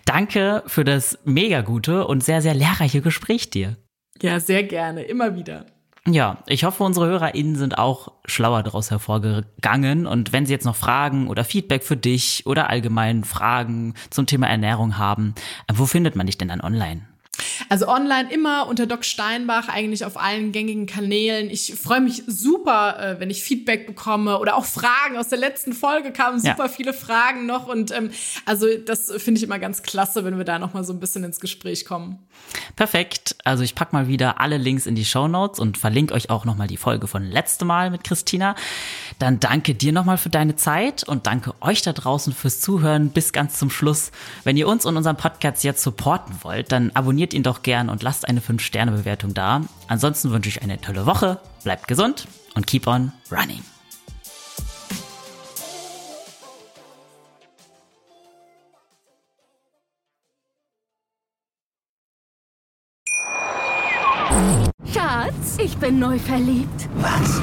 B: Danke für das mega gute und sehr, sehr lehrreiche Gespräch dir.
A: Ja, sehr gerne. Immer wieder.
B: Ja, ich hoffe, unsere HörerInnen sind auch schlauer daraus hervorgegangen. Und wenn sie jetzt noch Fragen oder Feedback für dich oder allgemein Fragen zum Thema Ernährung haben, wo findet man dich denn dann online?
A: Also online immer unter Doc Steinbach, eigentlich auf allen gängigen Kanälen. Ich freue mich super, äh, wenn ich Feedback bekomme oder auch Fragen. Aus der letzten Folge kamen super ja. viele Fragen noch. Und ähm, also das finde ich immer ganz klasse, wenn wir da noch mal so ein bisschen ins Gespräch kommen.
B: Perfekt. Also ich packe mal wieder alle Links in die Show Notes und verlinke euch auch noch mal die Folge von letztem Mal mit Christina. Dann danke dir noch mal für deine Zeit und danke euch da draußen fürs Zuhören bis ganz zum Schluss. Wenn ihr uns und unseren Podcast jetzt supporten wollt, dann abonniert ihn doch gern und lasst eine 5-Sterne-Bewertung da. Ansonsten wünsche ich eine tolle Woche, bleibt gesund und keep on running.
C: Schatz, ich bin neu verliebt.
D: Was?